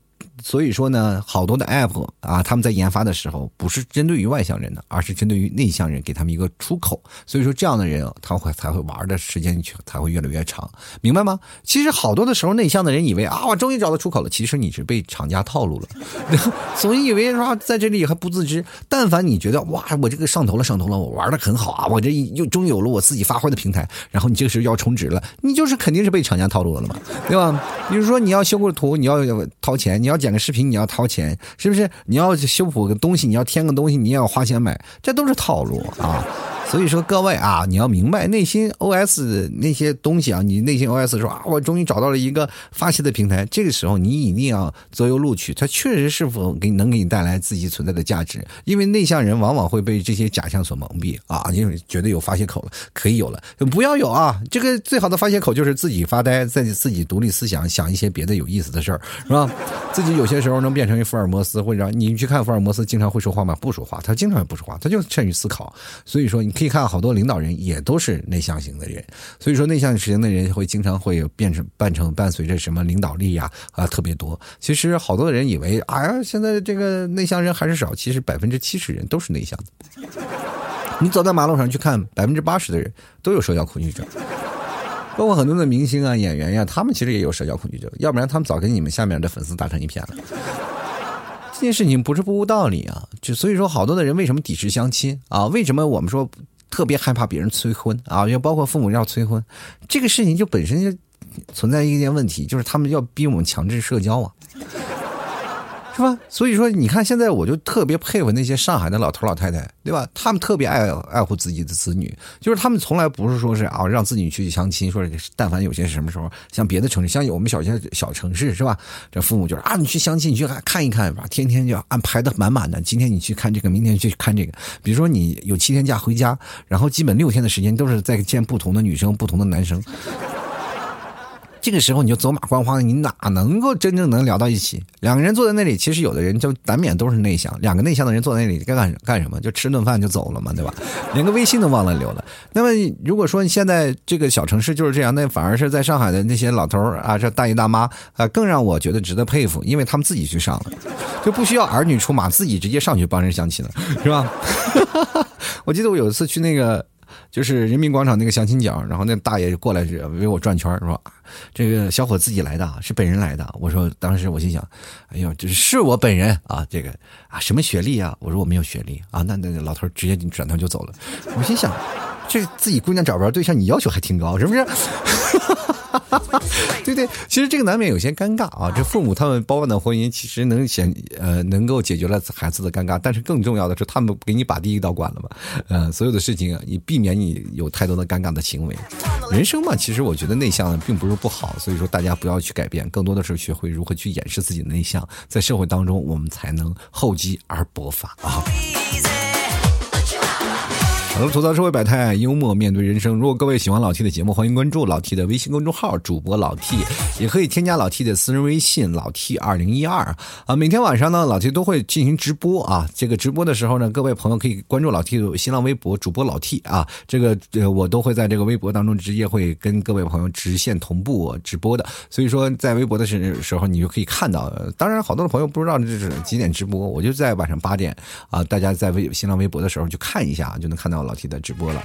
所以说呢，好多的 app 啊，他们在研发的时候不是针对于外向人的，而是针对于内向人，给他们一个出口。所以说这样的人，他会才会玩的时间才会越来越长，明白吗？其实好多的时候，内向的人以为啊，我终于找到出口了，其实你是被厂家套路了，总以为说在这里还不自知。但凡你觉得哇，我这个上头了，上头了，我玩的很好啊，我这又终于有了我自己发挥的平台，然后你这个时候要充值了，你就是肯定是被厂家套路了嘛，对吧？比如说你要修个图，你要掏钱，你要。剪个视频你要掏钱，是不是？你要修补个东西，你要添个东西，你也要花钱买，这都是套路啊。所以说各位啊，你要明白内心 OS 那些东西啊，你内心 OS 说啊，我终于找到了一个发泄的平台。这个时候你一定要择优录取，它确实是否给能给你带来自己存在的价值。因为内向人往往会被这些假象所蒙蔽啊，因为觉得有发泄口了，可以有了，不要有啊。这个最好的发泄口就是自己发呆，在自己独立思想，想一些别的有意思的事儿，是吧？自己有些时候能变成一福尔摩斯，或者你去看福尔摩斯经常会说话吗？不说话，他经常也不说话，他就善于思考。所以说你。可以看好多领导人也都是内向型的人，所以说内向型的人会经常会变成扮成伴随着什么领导力呀啊特别多。其实好多人以为哎呀现在这个内向人还是少，其实百分之七十人都是内向的。你走在马路上去看，百分之八十的人都有社交恐惧症，包括很多的明星啊演员呀，他们其实也有社交恐惧症，要不然他们早跟你们下面的粉丝打成一片了。这件事情不是不无道理啊，就所以说，好多的人为什么抵制相亲啊？为什么我们说特别害怕别人催婚啊？就包括父母要催婚，这个事情就本身就存在一件问题，就是他们要逼我们强制社交啊。是吧？所以说，你看现在我就特别佩服那些上海的老头老太太，对吧？他们特别爱爱护自己的子女，就是他们从来不是说是啊让自己去相亲，说但凡有些什么时候，像别的城市，像我们小些小城市是吧？这父母就是啊，你去相亲，你去看一看吧，天天就安排的满满的。今天你去看这个，明天去看这个。比如说你有七天假回家，然后基本六天的时间都是在见不同的女生、不同的男生。这个时候你就走马观花，你哪能够真正能聊到一起？两个人坐在那里，其实有的人就难免都是内向。两个内向的人坐在那里该干干什么？就吃顿饭就走了嘛，对吧？连个微信都忘了留了。那么如果说你现在这个小城市就是这样，那反而是在上海的那些老头啊，这大爷大妈啊，更让我觉得值得佩服，因为他们自己去上了，就不需要儿女出马，自己直接上去帮人相亲了，是吧？我记得我有一次去那个。就是人民广场那个相亲角，然后那大爷过来围我转圈说：“这个小伙自己来的，是本人来的。”我说：“当时我心想，哎呦，这是我本人啊，这个啊，什么学历啊？”我说：“我没有学历啊。”那那老头直接转头就走了。我心想，这自己姑娘找不着对象，你要求还挺高，是不是？对对，其实这个难免有些尴尬啊。这父母他们包办的婚姻，其实能显呃能够解决了孩子的尴尬，但是更重要的是，他们给你把第一道关了嘛。呃，所有的事情啊，你避免你有太多的尴尬的行为。人生嘛，其实我觉得内向并不是不好，所以说大家不要去改变，更多的是学会如何去掩饰自己的内向，在社会当中我们才能厚积而薄发啊。好的，吐槽社会百态，幽默面对人生。如果各位喜欢老 T 的节目，欢迎关注老 T 的微信公众号，主播老 T，也可以添加老 T 的私人微信老 T 二零一二啊。每天晚上呢，老 T 都会进行直播啊。这个直播的时候呢，各位朋友可以关注老 T 的新浪微博主播老 T 啊。这个呃，我都会在这个微博当中直接会跟各位朋友直线同步直播的。所以说，在微博的时时候，你就可以看到。当然，好多的朋友不知道这是几点直播，我就在晚上八点啊。大家在微新浪微博的时候就看一下，就能看到了。老铁的直播了。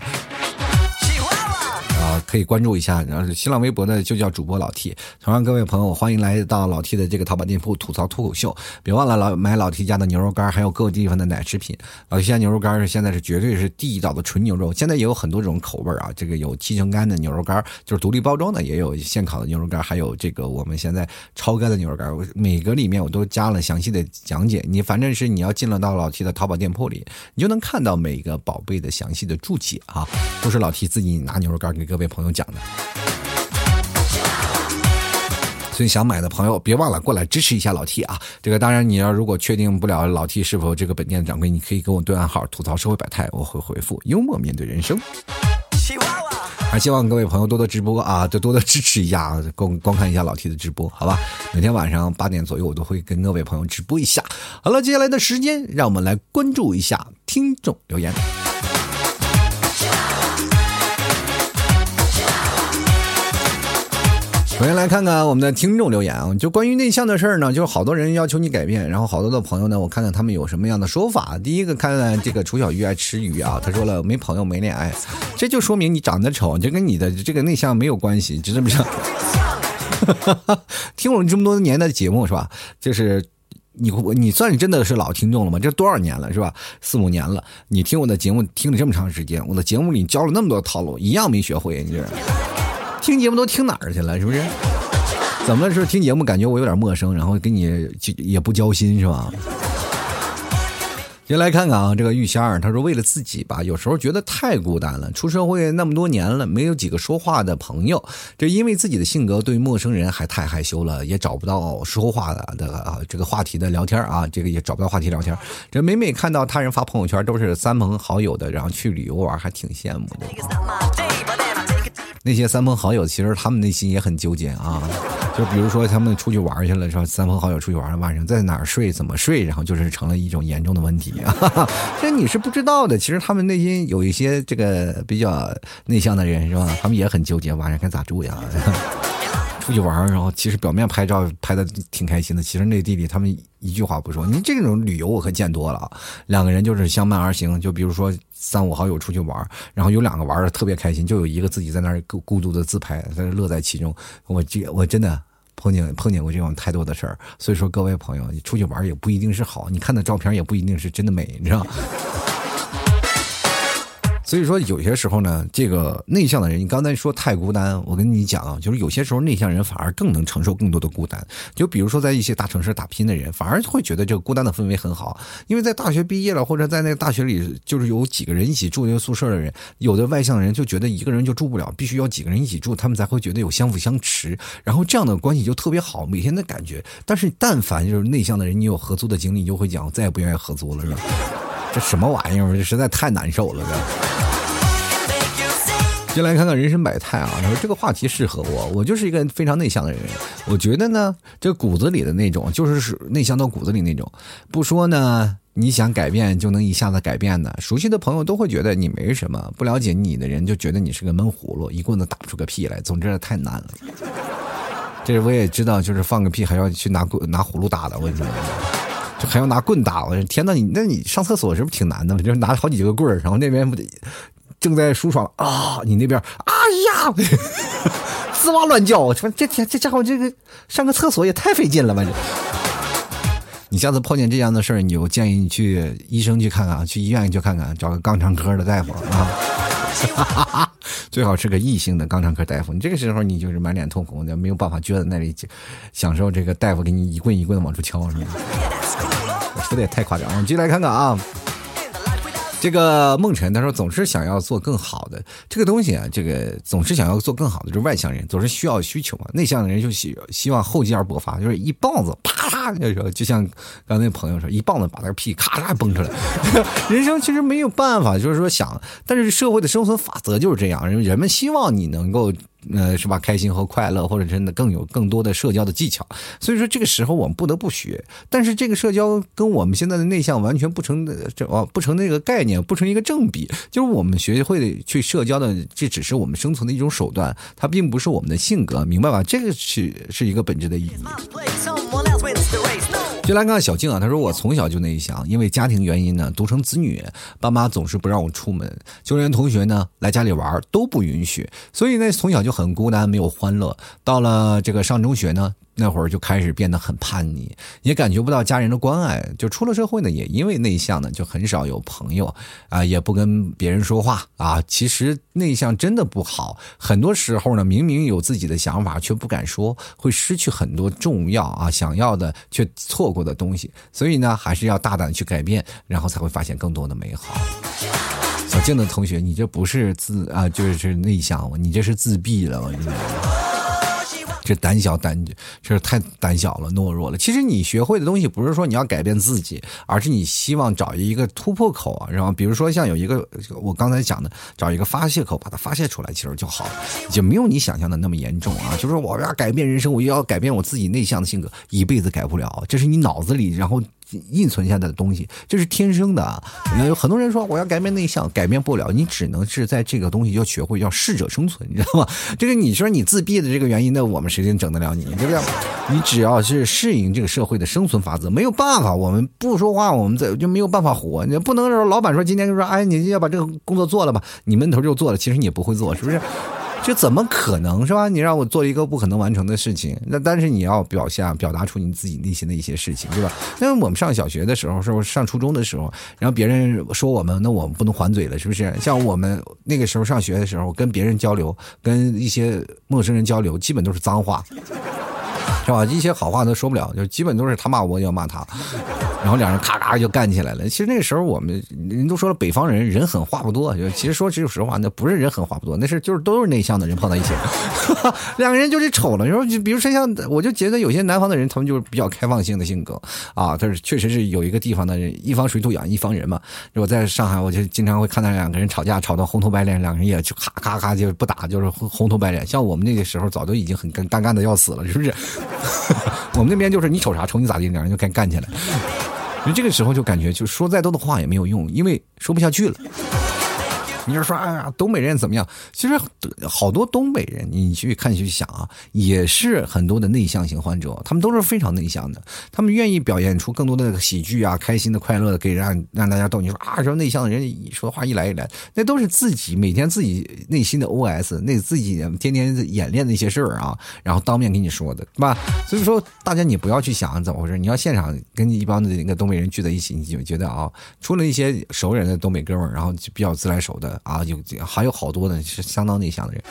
啊，可以关注一下，然后新浪微博的就叫主播老 T。同样，各位朋友，欢迎来到老 T 的这个淘宝店铺吐槽脱口秀。别忘了老买老 T 家的牛肉干，还有各个地方的奶制品。老 T 家牛肉干是现在是绝对是地道的纯牛肉。现在也有很多种口味啊，这个有七成干的牛肉干，就是独立包装的，也有现烤的牛肉干，还有这个我们现在超干的牛肉干。每个里面我都加了详细的讲解。你反正是你要进了到老 T 的淘宝店铺里，你就能看到每个宝贝的详细的注解啊，都是老 T 自己拿牛肉干给各位朋友。讲的。所以想买的朋友，别忘了过来支持一下老 T 啊！这个当然，你要如果确定不了老 T 是否这个本店的掌柜，你可以跟我对暗号吐槽社会百态，我会回复幽默面对人生。还希望各位朋友多多直播啊，多多的支持一下啊，观观看一下老 T 的直播，好吧？每天晚上八点左右，我都会跟各位朋友直播一下。好了，接下来的时间，让我们来关注一下听众留言。首先来看看我们的听众留言啊，就关于内向的事儿呢，就是好多人要求你改变，然后好多的朋友呢，我看看他们有什么样的说法。第一个看看这个楚小鱼爱吃鱼啊，他说了没朋友没恋爱，这就说明你长得丑，这跟你的这个内向没有关系，知不知道？听我这么多年的节目是吧？就是你你算是真的是老听众了吗？这多少年了是吧？四五年了，你听我的节目听了这么长时间，我的节目里教了那么多套路，一样没学会，你这。听节目都听哪儿去了？是不是？怎么了？是听节目感觉我有点陌生，然后跟你也不交心是吧？先来看看啊，这个玉仙儿，他说为了自己吧，有时候觉得太孤单了。出社会那么多年了，没有几个说话的朋友，这因为自己的性格对陌生人还太害羞了，也找不到说话的的这个话题的聊天啊，这个也找不到话题聊天。这每每看到他人发朋友圈都是三朋好友的，然后去旅游玩，还挺羡慕的。那些三朋好友，其实他们内心也很纠结啊。就比如说，他们出去玩去了，是吧三朋好友出去玩，晚上在哪儿睡，怎么睡，然后就是成了一种严重的问题啊。这你是不知道的，其实他们内心有一些这个比较内向的人，是吧？他们也很纠结，晚上该咋住呀？出去玩，然后其实表面拍照拍的挺开心的，其实内地里他们一句话不说。你这种旅游我可见多了，两个人就是相伴而行。就比如说三五好友出去玩，然后有两个玩的特别开心，就有一个自己在那儿孤孤独的自拍，在那乐在其中。我这我真的碰见碰见过这种太多的事儿。所以说各位朋友，你出去玩也不一定是好，你看的照片也不一定是真的美，你知道。所以说，有些时候呢，这个内向的人，你刚才说太孤单，我跟你讲啊，就是有些时候内向人反而更能承受更多的孤单。就比如说，在一些大城市打拼的人，反而会觉得这个孤单的氛围很好，因为在大学毕业了，或者在那个大学里，就是有几个人一起住那个宿舍的人，有的外向的人就觉得一个人就住不了，必须要几个人一起住，他们才会觉得有相辅相持，然后这样的关系就特别好，每天的感觉。但是，但凡就是内向的人，你有合租的经历，你就会讲，我再也不愿意合租了，是吧？这什么玩意儿？这实在太难受了，这。先来看看人生百态啊！他说这个话题适合我，我就是一个非常内向的人。我觉得呢，这骨子里的那种，就是内向到骨子里那种。不说呢，你想改变就能一下子改变的。熟悉的朋友都会觉得你没什么，不了解你的人就觉得你是个闷葫芦，一棍子打不出个屁来。总之太难了。这我也知道，就是放个屁还要去拿棍拿葫芦打的，我跟你说，还要拿棍打。我天呐，你那你上厕所是不是挺难的？就是拿好几个棍儿，然后那边不得。正在舒爽啊！你那边，哎呀，吱哇乱叫！我说这天这家伙这个上个厕所也太费劲了吧！这，你下次碰见这样的事儿，你就建议你去医生去看看，去医院去看看，找个肛肠科的大夫啊，哈哈哈最好是个异性的肛肠科大夫。你这个时候你就是满脸通红的，没有办法撅在那里享受这个大夫给你一棍一棍的往出敲，是吗？说的也太夸张了。我们继续来看看啊。这个梦辰他说总是想要做更好的这个东西啊，这个总是想要做更好的，就是外向人总是需要需求嘛，内向的人就希希望厚积而薄发，就是一棒子啪，那时候就像刚才那朋友说，一棒子把那个屁咔嚓崩出来。人生其实没有办法，就是说想，但是社会的生存法则就是这样，人人们希望你能够。呃，是吧？开心和快乐，或者真的更有更多的社交的技巧。所以说，这个时候我们不得不学。但是，这个社交跟我们现在的内向完全不成这哦，不成那个概念，不成一个正比。就是我们学会去社交的，这只是我们生存的一种手段，它并不是我们的性格，明白吧？这个是是一个本质的意义。就来看小静啊，她说我从小就内向，因为家庭原因呢，独生子女，爸妈总是不让我出门，就连同学呢来家里玩都不允许，所以呢从小就很孤单，没有欢乐。到了这个上中学呢。那会儿就开始变得很叛逆，也感觉不到家人的关爱。就出了社会呢，也因为内向呢，就很少有朋友啊，也不跟别人说话啊。其实内向真的不好，很多时候呢，明明有自己的想法却不敢说，会失去很多重要啊想要的却错过的东西。所以呢，还是要大胆去改变，然后才会发现更多的美好。小静的同学，你这不是自啊，就是内向，你这是自闭了，我跟你讲。这胆小胆，这是太胆小了，懦弱了。其实你学会的东西不是说你要改变自己，而是你希望找一个突破口啊。然后比如说像有一个我刚才讲的，找一个发泄口，把它发泄出来，其实就好了，就没有你想象的那么严重啊。就是我要改变人生，我要改变我自己内向的性格，一辈子改不了。这是你脑子里然后印存下来的东西，这是天生的啊。有很多人说我要改变内向，改变不了，你只能是在这个东西要学会要适者生存，你知道吗？这个你说你自闭的这个原因，那我们谁能整得了你，对不对？你只要是适应这个社会的生存法则，没有办法，我们不说话，我们这就没有办法活。你不能说老板说今天就说，哎，你要把这个工作做了吧，你闷头就做了，其实你也不会做，是不是？这怎么可能是吧？你让我做一个不可能完成的事情，那但是你要表现表达出你自己内心的一些事情，对吧？那我们上小学的时候，是不是上初中的时候，然后别人说我们，那我们不能还嘴了，是不是？像我们那个时候上学的时候，跟别人交流，跟一些陌生人交流，基本都是脏话。是吧？一些好话都说不了，就基本都是他骂我，我要骂他，然后两人咔咔就干起来了。其实那个时候我们人都说了，北方人人狠话不多。就其实说句实话，那不是人狠话不多，那是就是都是内向的人碰到一起，两个人就是丑了。你说，比如说像，我就觉得有些南方的人，他们就是比较开放性的性格啊。但是确实是有一个地方的人，一方水土养一方人嘛。我在上海，我就经常会看到两个人吵架，吵到红头白脸，两个人也就咔咔咔就不打，就是红头白脸。像我们那个时候，早都已经很尴尴尬的要死了，是不是？我们那边就是你瞅啥瞅你咋地，两人就该干起来。因为这个时候就感觉就说再多的话也没有用，因为说不下去了。你就说哎呀，东北人怎么样？其实好多东北人，你去看去想啊，也是很多的内向型患者，他们都是非常内向的，他们愿意表现出更多的喜剧啊、开心的、快乐的，给让让大家逗。你说啊，说内向的人说话一来一来，那都是自己每天自己内心的 OS，那自己天天演练的一些事儿啊，然后当面跟你说的，对吧？所以说，大家你不要去想怎么回事，你要现场跟一帮的那个东北人聚在一起，你就觉得啊，除了一些熟人的东北哥们儿，然后就比较自来熟的。啊，有还有好多呢，是相当内向的人，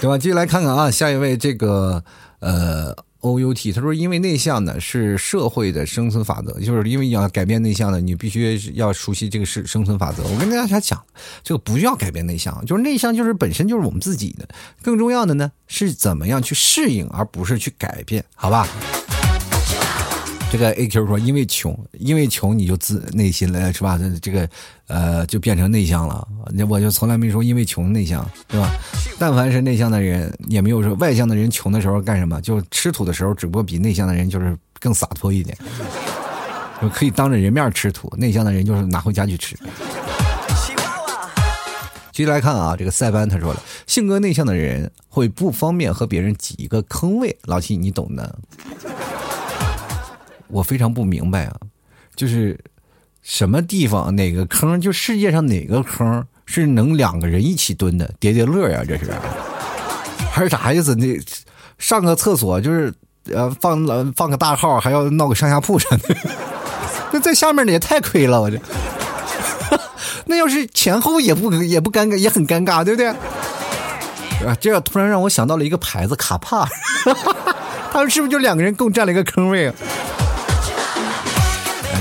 对吧？继续来看看啊，下一位这个呃 O U T，他说因为内向呢是社会的生存法则，就是因为要改变内向的，你必须要熟悉这个是生存法则。我跟大家讲，这个不要改变内向，就是内向就是本身就是我们自己的，更重要的呢是怎么样去适应，而不是去改变，好吧？这个 A Q 说，因为穷，因为穷你就自内心了，是吧？这这个，呃，就变成内向了。那我就从来没说因为穷内向，对吧？但凡是内向的人，也没有说外向的人穷的时候干什么，就吃土的时候，只不过比内向的人就是更洒脱一点，就可以当着人面吃土。内向的人就是拿回家去吃。继续来看啊，这个塞班他说了，性格内向的人会不方便和别人挤一个坑位。老七，你懂的。我非常不明白啊，就是什么地方哪个坑，就世界上哪个坑是能两个人一起蹲的叠叠乐呀？这是还是啥意思？那上个厕所就是呃放放个大号，还要闹个上下铺啥的？那在下面的也太亏了，我这。那要是前后也不也不尴尬，也很尴尬，对不对？啊，这突然让我想到了一个牌子卡帕，他们是不是就两个人共占了一个坑位？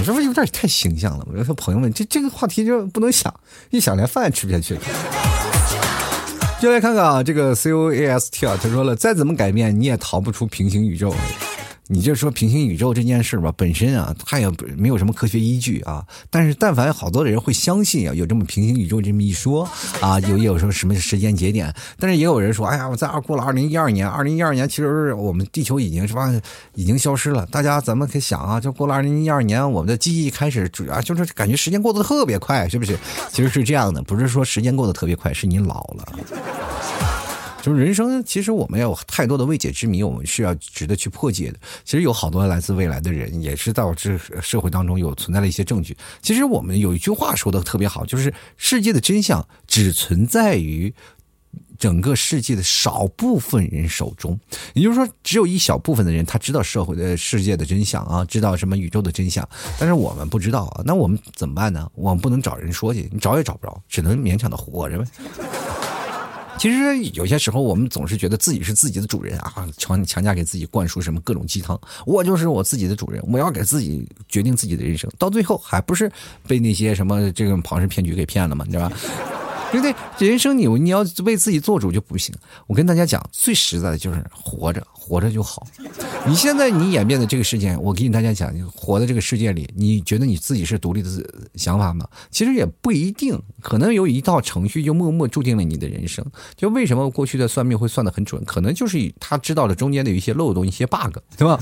是不是有点太形象了？我说朋友们，这这个话题就不能想，一想连饭也吃不下去了。就来看看啊，这个 C O A S T 啊，他说了，再怎么改变，你也逃不出平行宇宙。你就说平行宇宙这件事吧，本身啊，它也没有什么科学依据啊。但是，但凡好多的人会相信啊，有这么平行宇宙这么一说啊，有也有说什么时间节点。但是也有人说，哎呀，我在二过了二零一二年，二零一二年其实我们地球已经是吧，已经消失了。大家咱们可以想啊，就过了二零一二年，我们的记忆开始主要就是感觉时间过得特别快，是不是？其实是这样的，不是说时间过得特别快，是你老了。就是人生，其实我们要有太多的未解之谜，我们需要值得去破解的。其实有好多来自未来的人，也是在这社会当中有存在了一些证据。其实我们有一句话说的特别好，就是世界的真相只存在于整个世界的少部分人手中。也就是说，只有一小部分的人他知道社会的世界的真相啊，知道什么宇宙的真相，但是我们不知道啊。那我们怎么办呢？我们不能找人说去，你找也找不着，只能勉强的活着呗。其实有些时候，我们总是觉得自己是自己的主人啊，强强加给自己灌输什么各种鸡汤。我就是我自己的主人，我要给自己决定自己的人生。到最后，还不是被那些什么这种庞氏骗局给骗了嘛？对吧？对不对？人生你你要为自己做主就不行。我跟大家讲，最实在的就是活着，活着就好。你现在你演变的这个世界，我给你大家讲，活在这个世界里，你觉得你自己是独立的想法吗？其实也不一定，可能有一道程序就默默注定了你的人生。就为什么过去的算命会算得很准？可能就是他知道了中间的有一些漏洞、一些 bug，对吧？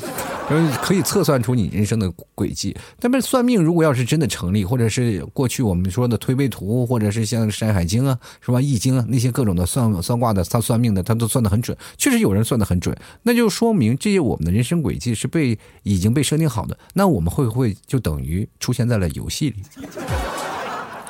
可以测算出你人生的轨迹。但是算命如果要是真的成立，或者是过去我们说的推背图，或者是像《山海经》啊，是吧？《易经》啊，那些各种的算算卦的，他算命的，他都算得很准。确实有人算得很准，那就说明这些我们的人生轨迹是被已经被设定好的。那我们会不会就等于出现在了游戏里？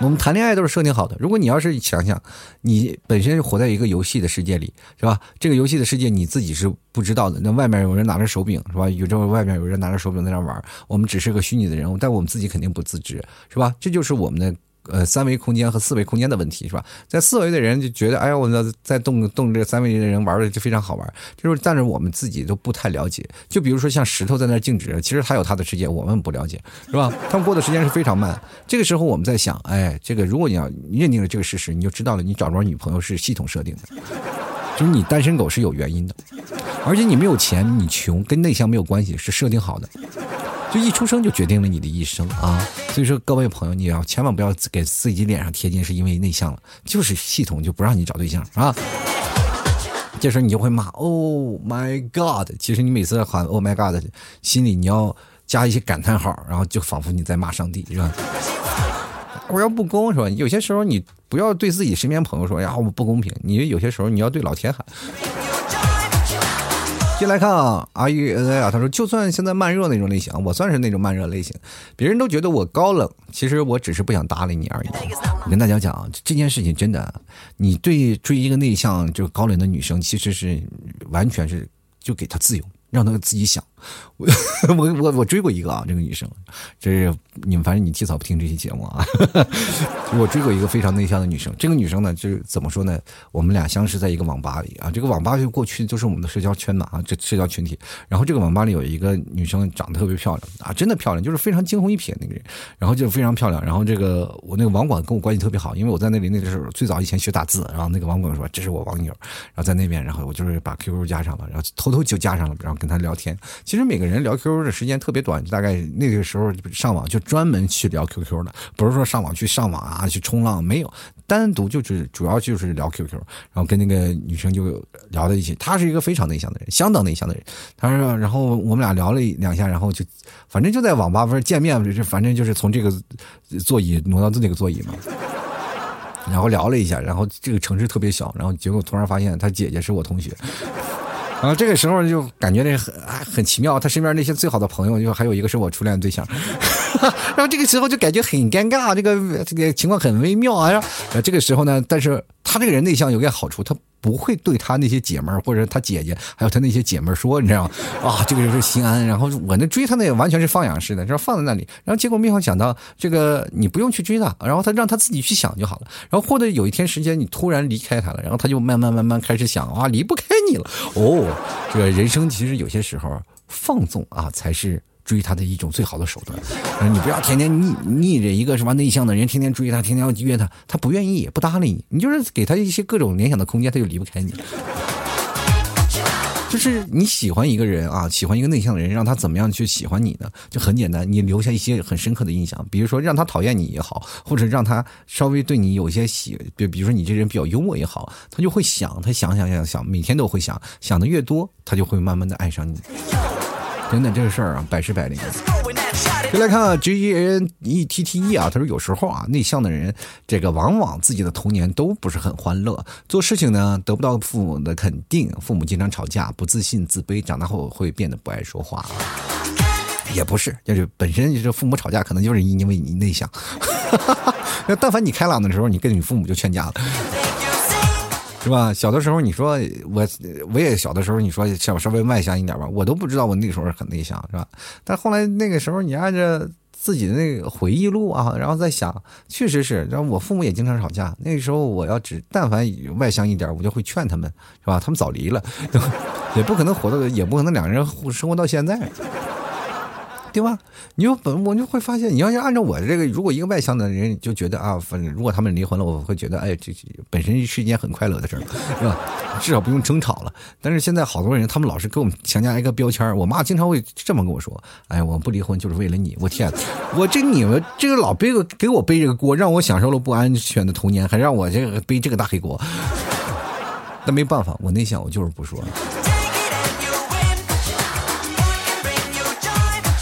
我们谈恋爱都是设定好的。如果你要是想想，你本身活在一个游戏的世界里，是吧？这个游戏的世界你自己是不知道的。那外面有人拿着手柄，是吧？宇宙外面有人拿着手柄在那玩，我们只是个虚拟的人物，但我们自己肯定不自知，是吧？这就是我们的。呃，三维空间和四维空间的问题是吧？在四维的人就觉得，哎呀，我在动动这三维的人玩的就非常好玩，就是，但是我们自己都不太了解。就比如说像石头在那静止，其实它有它的世界，我们不了解，是吧？他们过的时间是非常慢。这个时候我们在想，哎，这个如果你要认定了这个事实，你就知道了，你找不着女朋友是系统设定的，你单身狗是有原因的，而且你没有钱，你穷跟内向没有关系，是设定好的。就一出生就决定了你的一生啊！所以说，各位朋友，你要千万不要给自己脸上贴金，是因为内向了，就是系统就不让你找对象啊。这时候你就会骂 “Oh my God”，其实你每次喊 “Oh my God”，心里你要加一些感叹号，然后就仿佛你在骂上帝，是吧？我要不公是吧？有些时候你不要对自己身边朋友说呀，我不公平。你有些时候你要对老天喊。进来看啊，R E N A 啊，他说，就算现在慢热那种类型，我算是那种慢热类型，别人都觉得我高冷，其实我只是不想搭理你而已。我跟大家讲，这件事情真的，你对追一个内向就高冷的女生，其实是完全是就给她自由。让她自己想，我我我我追过一个啊，这个女生，这是你们反正你提早不听这期节目啊。我追过一个非常内向的女生，这个女生呢，就是怎么说呢？我们俩相识在一个网吧里啊，这个网吧就过去就是我们的社交圈嘛啊，这社交群体。然后这个网吧里有一个女生长得特别漂亮啊，真的漂亮，就是非常惊鸿一瞥那个人，然后就非常漂亮。然后这个我那个网管跟我关系特别好，因为我在那里那个时候最早以前学打字，然后那个网管说这是我网友，然后在那边，然后我就是把 QQ 加上了，然后偷偷就加上了，然后。跟她聊天，其实每个人聊 QQ 的时间特别短，大概那个时候上网就专门去聊 QQ 的，不是说上网去上网啊去冲浪，没有，单独就是主要就是聊 QQ，然后跟那个女生就聊在一起。她是一个非常内向的人，相当内向的人。她说，然后我们俩聊了两下，然后就反正就在网吧不是见面，就反正就是从这个座椅挪到那个座椅嘛，然后聊了一下，然后这个城市特别小，然后结果突然发现他姐姐是我同学。然后这个时候就感觉这很很奇妙，他身边那些最好的朋友，就还有一个是我初恋对象，然后这个时候就感觉很尴尬，这个这个情况很微妙啊。然后这个时候呢，但是他这个人内向有个好处，他。不会对他那些姐们儿或者他姐姐，还有他那些姐们儿说，你知道吗？啊，这个就是心安。然后我那追他那也完全是放养式的，然后放在那里。然后结果没有想到，这个你不用去追他，然后他让他自己去想就好了。然后或者有一天时间你突然离开他了，然后他就慢慢慢慢开始想啊，离不开你了。哦，这个人生其实有些时候放纵啊才是。追他的一种最好的手段，你不要天天逆逆着一个什么内向的人，天天追他，天天要约他，他不愿意也不搭理你，你就是给他一些各种联想的空间，他就离不开你。就是你喜欢一个人啊，喜欢一个内向的人，让他怎么样去喜欢你呢？就很简单，你留下一些很深刻的印象，比如说让他讨厌你也好，或者让他稍微对你有些喜，比比如说你这人比较幽默也好，他就会想，他想想想想，每天都会想，想的越多，他就会慢慢的爱上你。真的这个事儿啊，百试百灵。就来看 G E N E T T E 啊，他说有时候啊，内向的人，这个往往自己的童年都不是很欢乐，做事情呢得不到父母的肯定，父母经常吵架，不自信、自卑，长大后会变得不爱说话。也不是，就是本身就是父母吵架，可能就是因为你内向。那但凡你开朗的时候，你跟你父母就劝架了。是吧？小的时候你说我，我也小的时候你说想稍微外向一点吧，我都不知道我那个时候很内向，是吧？但后来那个时候你按着自己的那个回忆录啊，然后在想，确实是，然后我父母也经常吵架，那个时候我要只但凡外向一点，我就会劝他们，是吧？他们早离了，也不可能活到，也不可能两个人生活到现在。对吧？你就本我就会发现，你要是按照我这个，如果一个外向的人就觉得啊，反正如果他们离婚了，我会觉得哎，这本身是一件很快乐的事儿，是吧？至少不用争吵了。但是现在好多人，他们老是给我们强加一个标签儿我妈经常会这么跟我说：“哎，我不离婚就是为了你。”我天，我这你们这个老背个给我背这个锅，让我享受了不安全的童年，还让我这个背这个大黑锅。那没办法，我内向，我就是不说。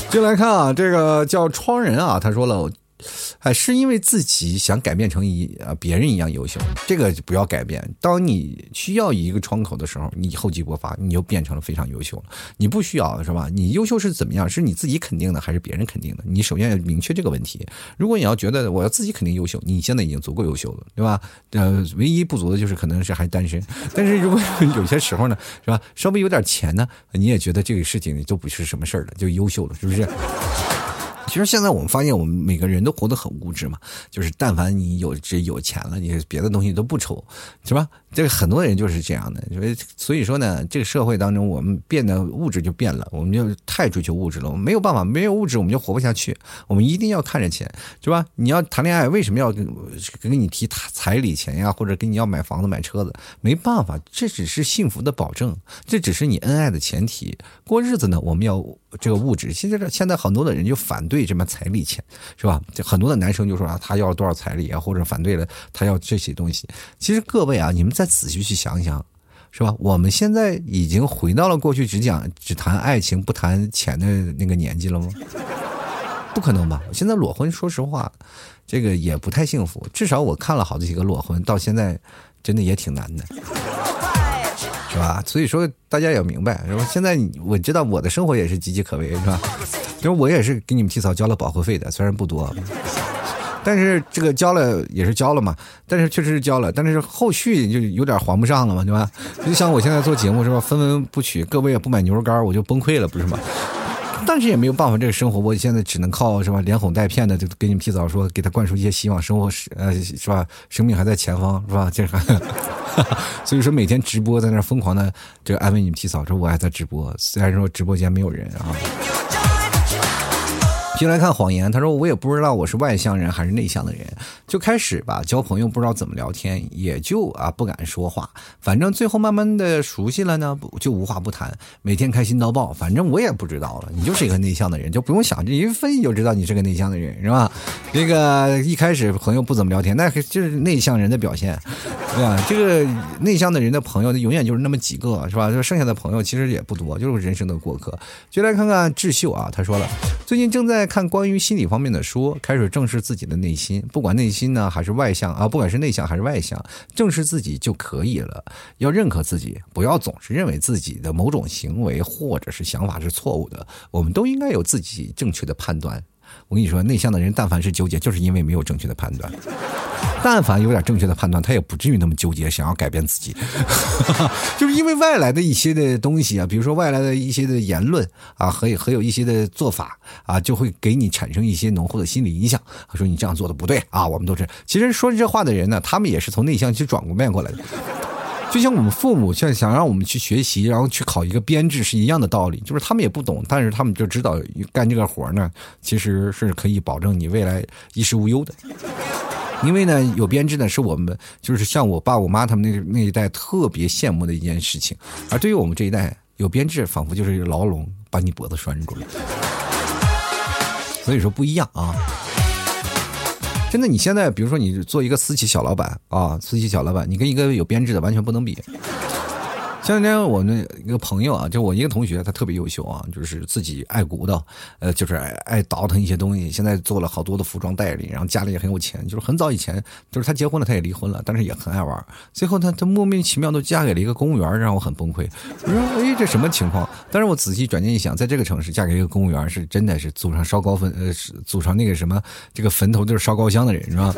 进来看啊，这个叫窗人啊，他说了。哎，是因为自己想改变成一啊别人一样优秀，这个不要改变。当你需要一个窗口的时候，你厚积薄发，你就变成了非常优秀了。你不需要是吧？你优秀是怎么样？是你自己肯定的，还是别人肯定的？你首先要明确这个问题。如果你要觉得我要自己肯定优秀，你现在已经足够优秀了，对吧？呃，唯一不足的就是可能是还单身。但是如果有些时候呢，是吧？稍微有点钱呢，你也觉得这个事情都不是什么事儿了，就优秀了，是不是？其实现在我们发现，我们每个人都活得很物质嘛，就是但凡你有这有钱了，你别的东西都不愁，是吧？这个很多人就是这样的，所以所以说呢，这个社会当中，我们变得物质就变了，我们就太追求物质了，我们没有办法，没有物质我们就活不下去，我们一定要看着钱，是吧？你要谈恋爱，为什么要跟跟你提彩礼钱呀，或者跟你要买房子买车子？没办法，这只是幸福的保证，这只是你恩爱的前提。过日子呢，我们要这个物质。现在这现在很多的人就反对这么彩礼钱，是吧？就很多的男生就说啊，他要了多少彩礼啊，或者反对了他要这些东西。其实各位啊，你们。再仔细去想想，是吧？我们现在已经回到了过去只讲只谈爱情不谈钱的那个年纪了吗？不可能吧！现在裸婚，说实话，这个也不太幸福。至少我看了好几个裸婚，到现在真的也挺难的，是吧？所以说大家也明白，是吧？现在我知道我的生活也是岌岌可危，是吧？就是我也是给你们提早交了保护费的，虽然不多。但是这个交了也是交了嘛，但是确实是交了，但是后续就有点还不上了嘛，对吧？就像我现在做节目是吧，分文不取，各位也不买牛肉干，我就崩溃了，不是吗？但是也没有办法，这个生活我现在只能靠什么，连哄带骗的就给你们提早说，给他灌输一些希望，生活是呃是吧，生命还在前方是吧？这还，所以说每天直播在那疯狂的就安慰你们提早说我还在直播，虽然说直播间没有人啊。进来看谎言，他说我也不知道我是外向人还是内向的人，就开始吧交朋友不知道怎么聊天，也就啊不敢说话，反正最后慢慢的熟悉了呢，就无话不谈，每天开心到爆，反正我也不知道了，你就是一个内向的人，就不用想，这一分析就知道你是个内向的人，是吧？这个一开始朋友不怎么聊天，那就是内向人的表现，对吧？这个内向的人的朋友，永远就是那么几个，是吧？就剩下的朋友其实也不多，就是人生的过客。就来看看智秀啊，他说了，最近正在。看关于心理方面的书，开始正视自己的内心，不管内心呢还是外向啊，不管是内向还是外向，正视自己就可以了。要认可自己，不要总是认为自己的某种行为或者是想法是错误的。我们都应该有自己正确的判断。我跟你说，内向的人但凡是纠结，就是因为没有正确的判断。但凡有点正确的判断，他也不至于那么纠结，想要改变自己。就是因为外来的一些的东西啊，比如说外来的一些的言论啊，和和有一些的做法啊，就会给你产生一些浓厚的心理影响。他说你这样做的不对啊，我们都是。其实说这话的人呢，他们也是从内向去转过面过来的。就像我们父母现在想让我们去学习，然后去考一个编制是一样的道理，就是他们也不懂，但是他们就知道干这个活呢，其实是可以保证你未来衣食无忧的。因为呢，有编制呢，是我们就是像我爸我妈他们那那一代特别羡慕的一件事情，而对于我们这一代，有编制仿佛就是牢笼把你脖子拴住了。所以说不一样啊。真的，你现在比如说你做一个私企小老板啊，私企小老板，你跟一个有编制的完全不能比。前两天我那一个朋友啊，就我一个同学，他特别优秀啊，就是自己爱鼓捣，呃，就是爱爱倒腾一些东西。现在做了好多的服装代理，然后家里也很有钱。就是很早以前，就是他结婚了，他也离婚了，但是也很爱玩。最后他他莫名其妙都嫁给了一个公务员，让我很崩溃。我说哎，这什么情况？但是我仔细转念一想，在这个城市嫁给一个公务员，是真的是祖上烧高坟，呃，祖上那个什么，这个坟头就是烧高香的人，是吧？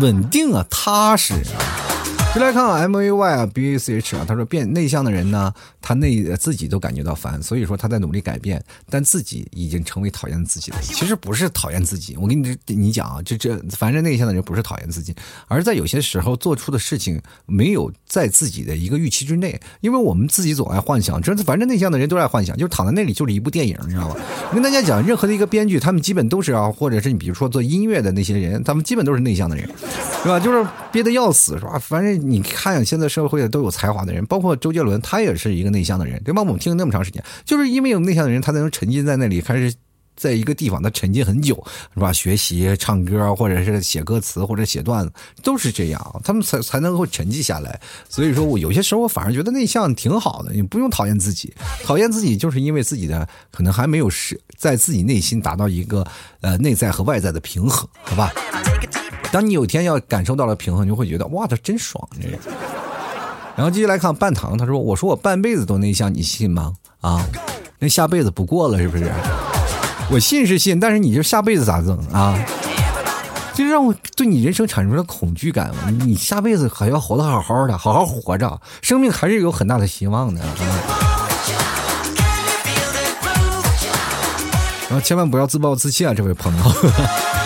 稳定啊，踏实啊。就来看 M A Y 啊 B A C H 啊，他说变内向的人呢，他内自己都感觉到烦，所以说他在努力改变，但自己已经成为讨厌自己了。其实不是讨厌自己，我跟你你讲啊，这这凡是内向的人不是讨厌自己，而在有些时候做出的事情没有在自己的一个预期之内，因为我们自己总爱幻想，这反正内向的人都爱幻想，就是躺在那里就是一部电影，你知道吧？我跟大家讲，任何的一个编剧，他们基本都是啊，或者是你比如说做音乐的那些人，他们基本都是内向的人，是吧？就是憋得要死，是吧？反正你看现在社会都有才华的人，包括周杰伦，他也是一个内向的人，对吧？我们听了那么长时间，就是因为有内向的人，他才能沉浸在那里，开始在一个地方他沉浸很久，是吧？学习、唱歌，或者是写歌词，或者写段子，都是这样，他们才才能够沉寂下来。所以说我有些时候我反而觉得内向挺好的，你不用讨厌自己，讨厌自己就是因为自己的可能还没有是在自己内心达到一个呃内在和外在的平衡，好吧？当你有天要感受到了平衡，你就会觉得哇，这真爽，这个。然后继续来看半糖，他说：“我说我半辈子都内向，你信吗？啊，那下辈子不过了是不是？我信是信，但是你就下辈子咋整啊？就让我对你人生产生了恐惧感。你下辈子还要活得好好的，好好活着，生命还是有很大的希望的。然后千万不要自暴自弃啊，这位朋友。”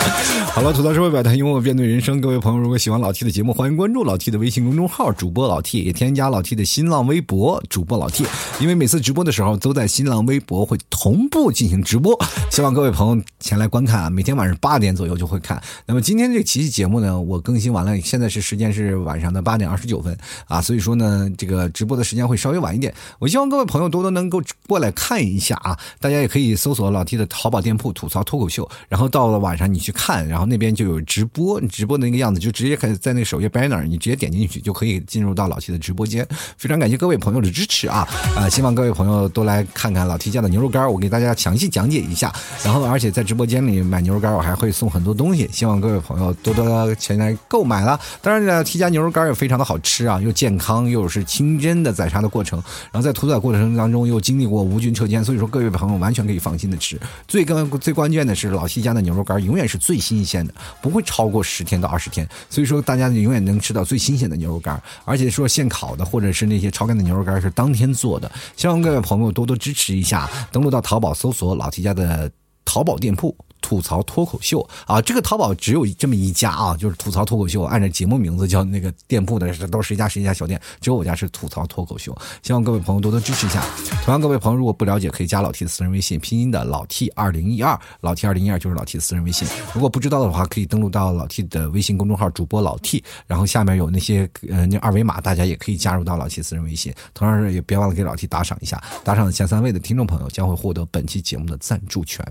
好了，吐槽社会百态，幽默面对人生。各位朋友，如果喜欢老 T 的节目，欢迎关注老 T 的微信公众号，主播老 T，也添加老 T 的新浪微博，主播老 T。因为每次直播的时候，都在新浪微博会同步进行直播，希望各位朋友前来观看啊。每天晚上八点左右就会看。那么今天这奇迹节目呢，我更新完了，现在是时间是晚上的八点二十九分啊，所以说呢，这个直播的时间会稍微晚一点。我希望各位朋友多多能够过来看一下啊，大家也可以搜索老 T 的淘宝店铺吐槽脱口秀，然后到了晚上你去看，然后。那边就有直播，你直播的那个样子就直接可以在那个首页 banner，你直接点进去就可以进入到老 T 的直播间。非常感谢各位朋友的支持啊！啊，希望各位朋友都来看看老 T 家的牛肉干，我给大家详细讲解一下。然后，而且在直播间里买牛肉干，我还会送很多东西，希望各位朋友多多前来购买了。当然呢，T 家牛肉干也非常的好吃啊，又健康又是清真的宰杀的过程，然后在屠宰过程当中又经历过无菌车间，所以说各位朋友完全可以放心的吃。最关最关键的是老 T 家的牛肉干永远是最新鲜的。不会超过十天到二十天，所以说大家永远能吃到最新鲜的牛肉干，而且说现烤的或者是那些超干的牛肉干是当天做的。希望各位朋友多多支持一下，登录到淘宝搜索老提家的淘宝店铺。吐槽脱口秀啊，这个淘宝只有这么一家啊，就是吐槽脱口秀，按照节目名字叫那个店铺的，都是一家是一家小店，只有我家是吐槽脱口秀。希望各位朋友多多支持一下。同样，各位朋友如果不了解，可以加老 T 的私人微信，拼音的老 T 二零一二，老 T 二零一二就是老 T 的私人微信。如果不知道的话，可以登录到老 T 的微信公众号主播老 T，然后下面有那些呃那二维码，大家也可以加入到老 T 私人微信。同样是也别忘了给老 T 打赏一下，打赏前三位的听众朋友将会获得本期节目的赞助权，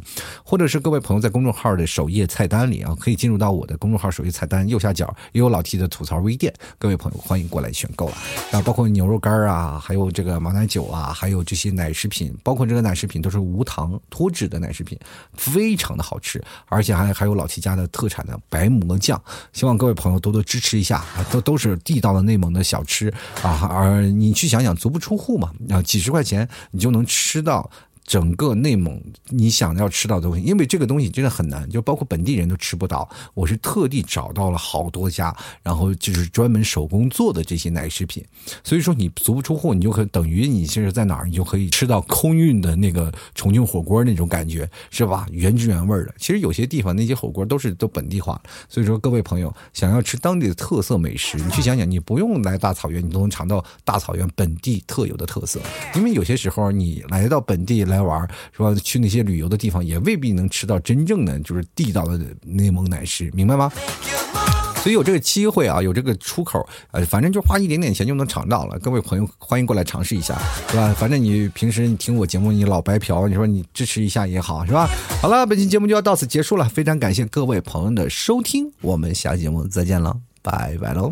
或者是各位朋友在公众号的首。页菜单里啊，可以进入到我的公众号首页菜单右下角也有老 T 的吐槽微店，各位朋友欢迎过来选购了啊，包括牛肉干啊，还有这个马奶酒啊，还有这些奶食品，包括这个奶食品都是无糖脱脂的奶食品，非常的好吃，而且还还有老 T 家的特产的白馍酱，希望各位朋友多多支持一下啊，都都是地道的内蒙的小吃啊，而你去想想，足不出户嘛，啊，几十块钱你就能吃到。整个内蒙，你想要吃到的东西，因为这个东西真的很难，就包括本地人都吃不到。我是特地找到了好多家，然后就是专门手工做的这些奶食品。所以说你足不出户，你就可以等于你现在在哪儿，你就可以吃到空运的那个重庆火锅那种感觉，是吧？原汁原味的。其实有些地方那些火锅都是都本地化。所以说各位朋友想要吃当地的特色美食，你去想想，你不用来大草原，你都能尝到大草原本地特有的特色。因为有些时候你来到本地来。来玩是吧？去那些旅游的地方，也未必能吃到真正的就是地道的内蒙奶食，明白吗？所以有这个机会啊，有这个出口，呃，反正就花一点点钱就能尝到了。各位朋友，欢迎过来尝试一下，是吧？反正你平时你听我节目，你老白嫖，你说你支持一下也好，是吧？好了，本期节目就要到此结束了，非常感谢各位朋友的收听，我们下期节目再见了，拜拜喽。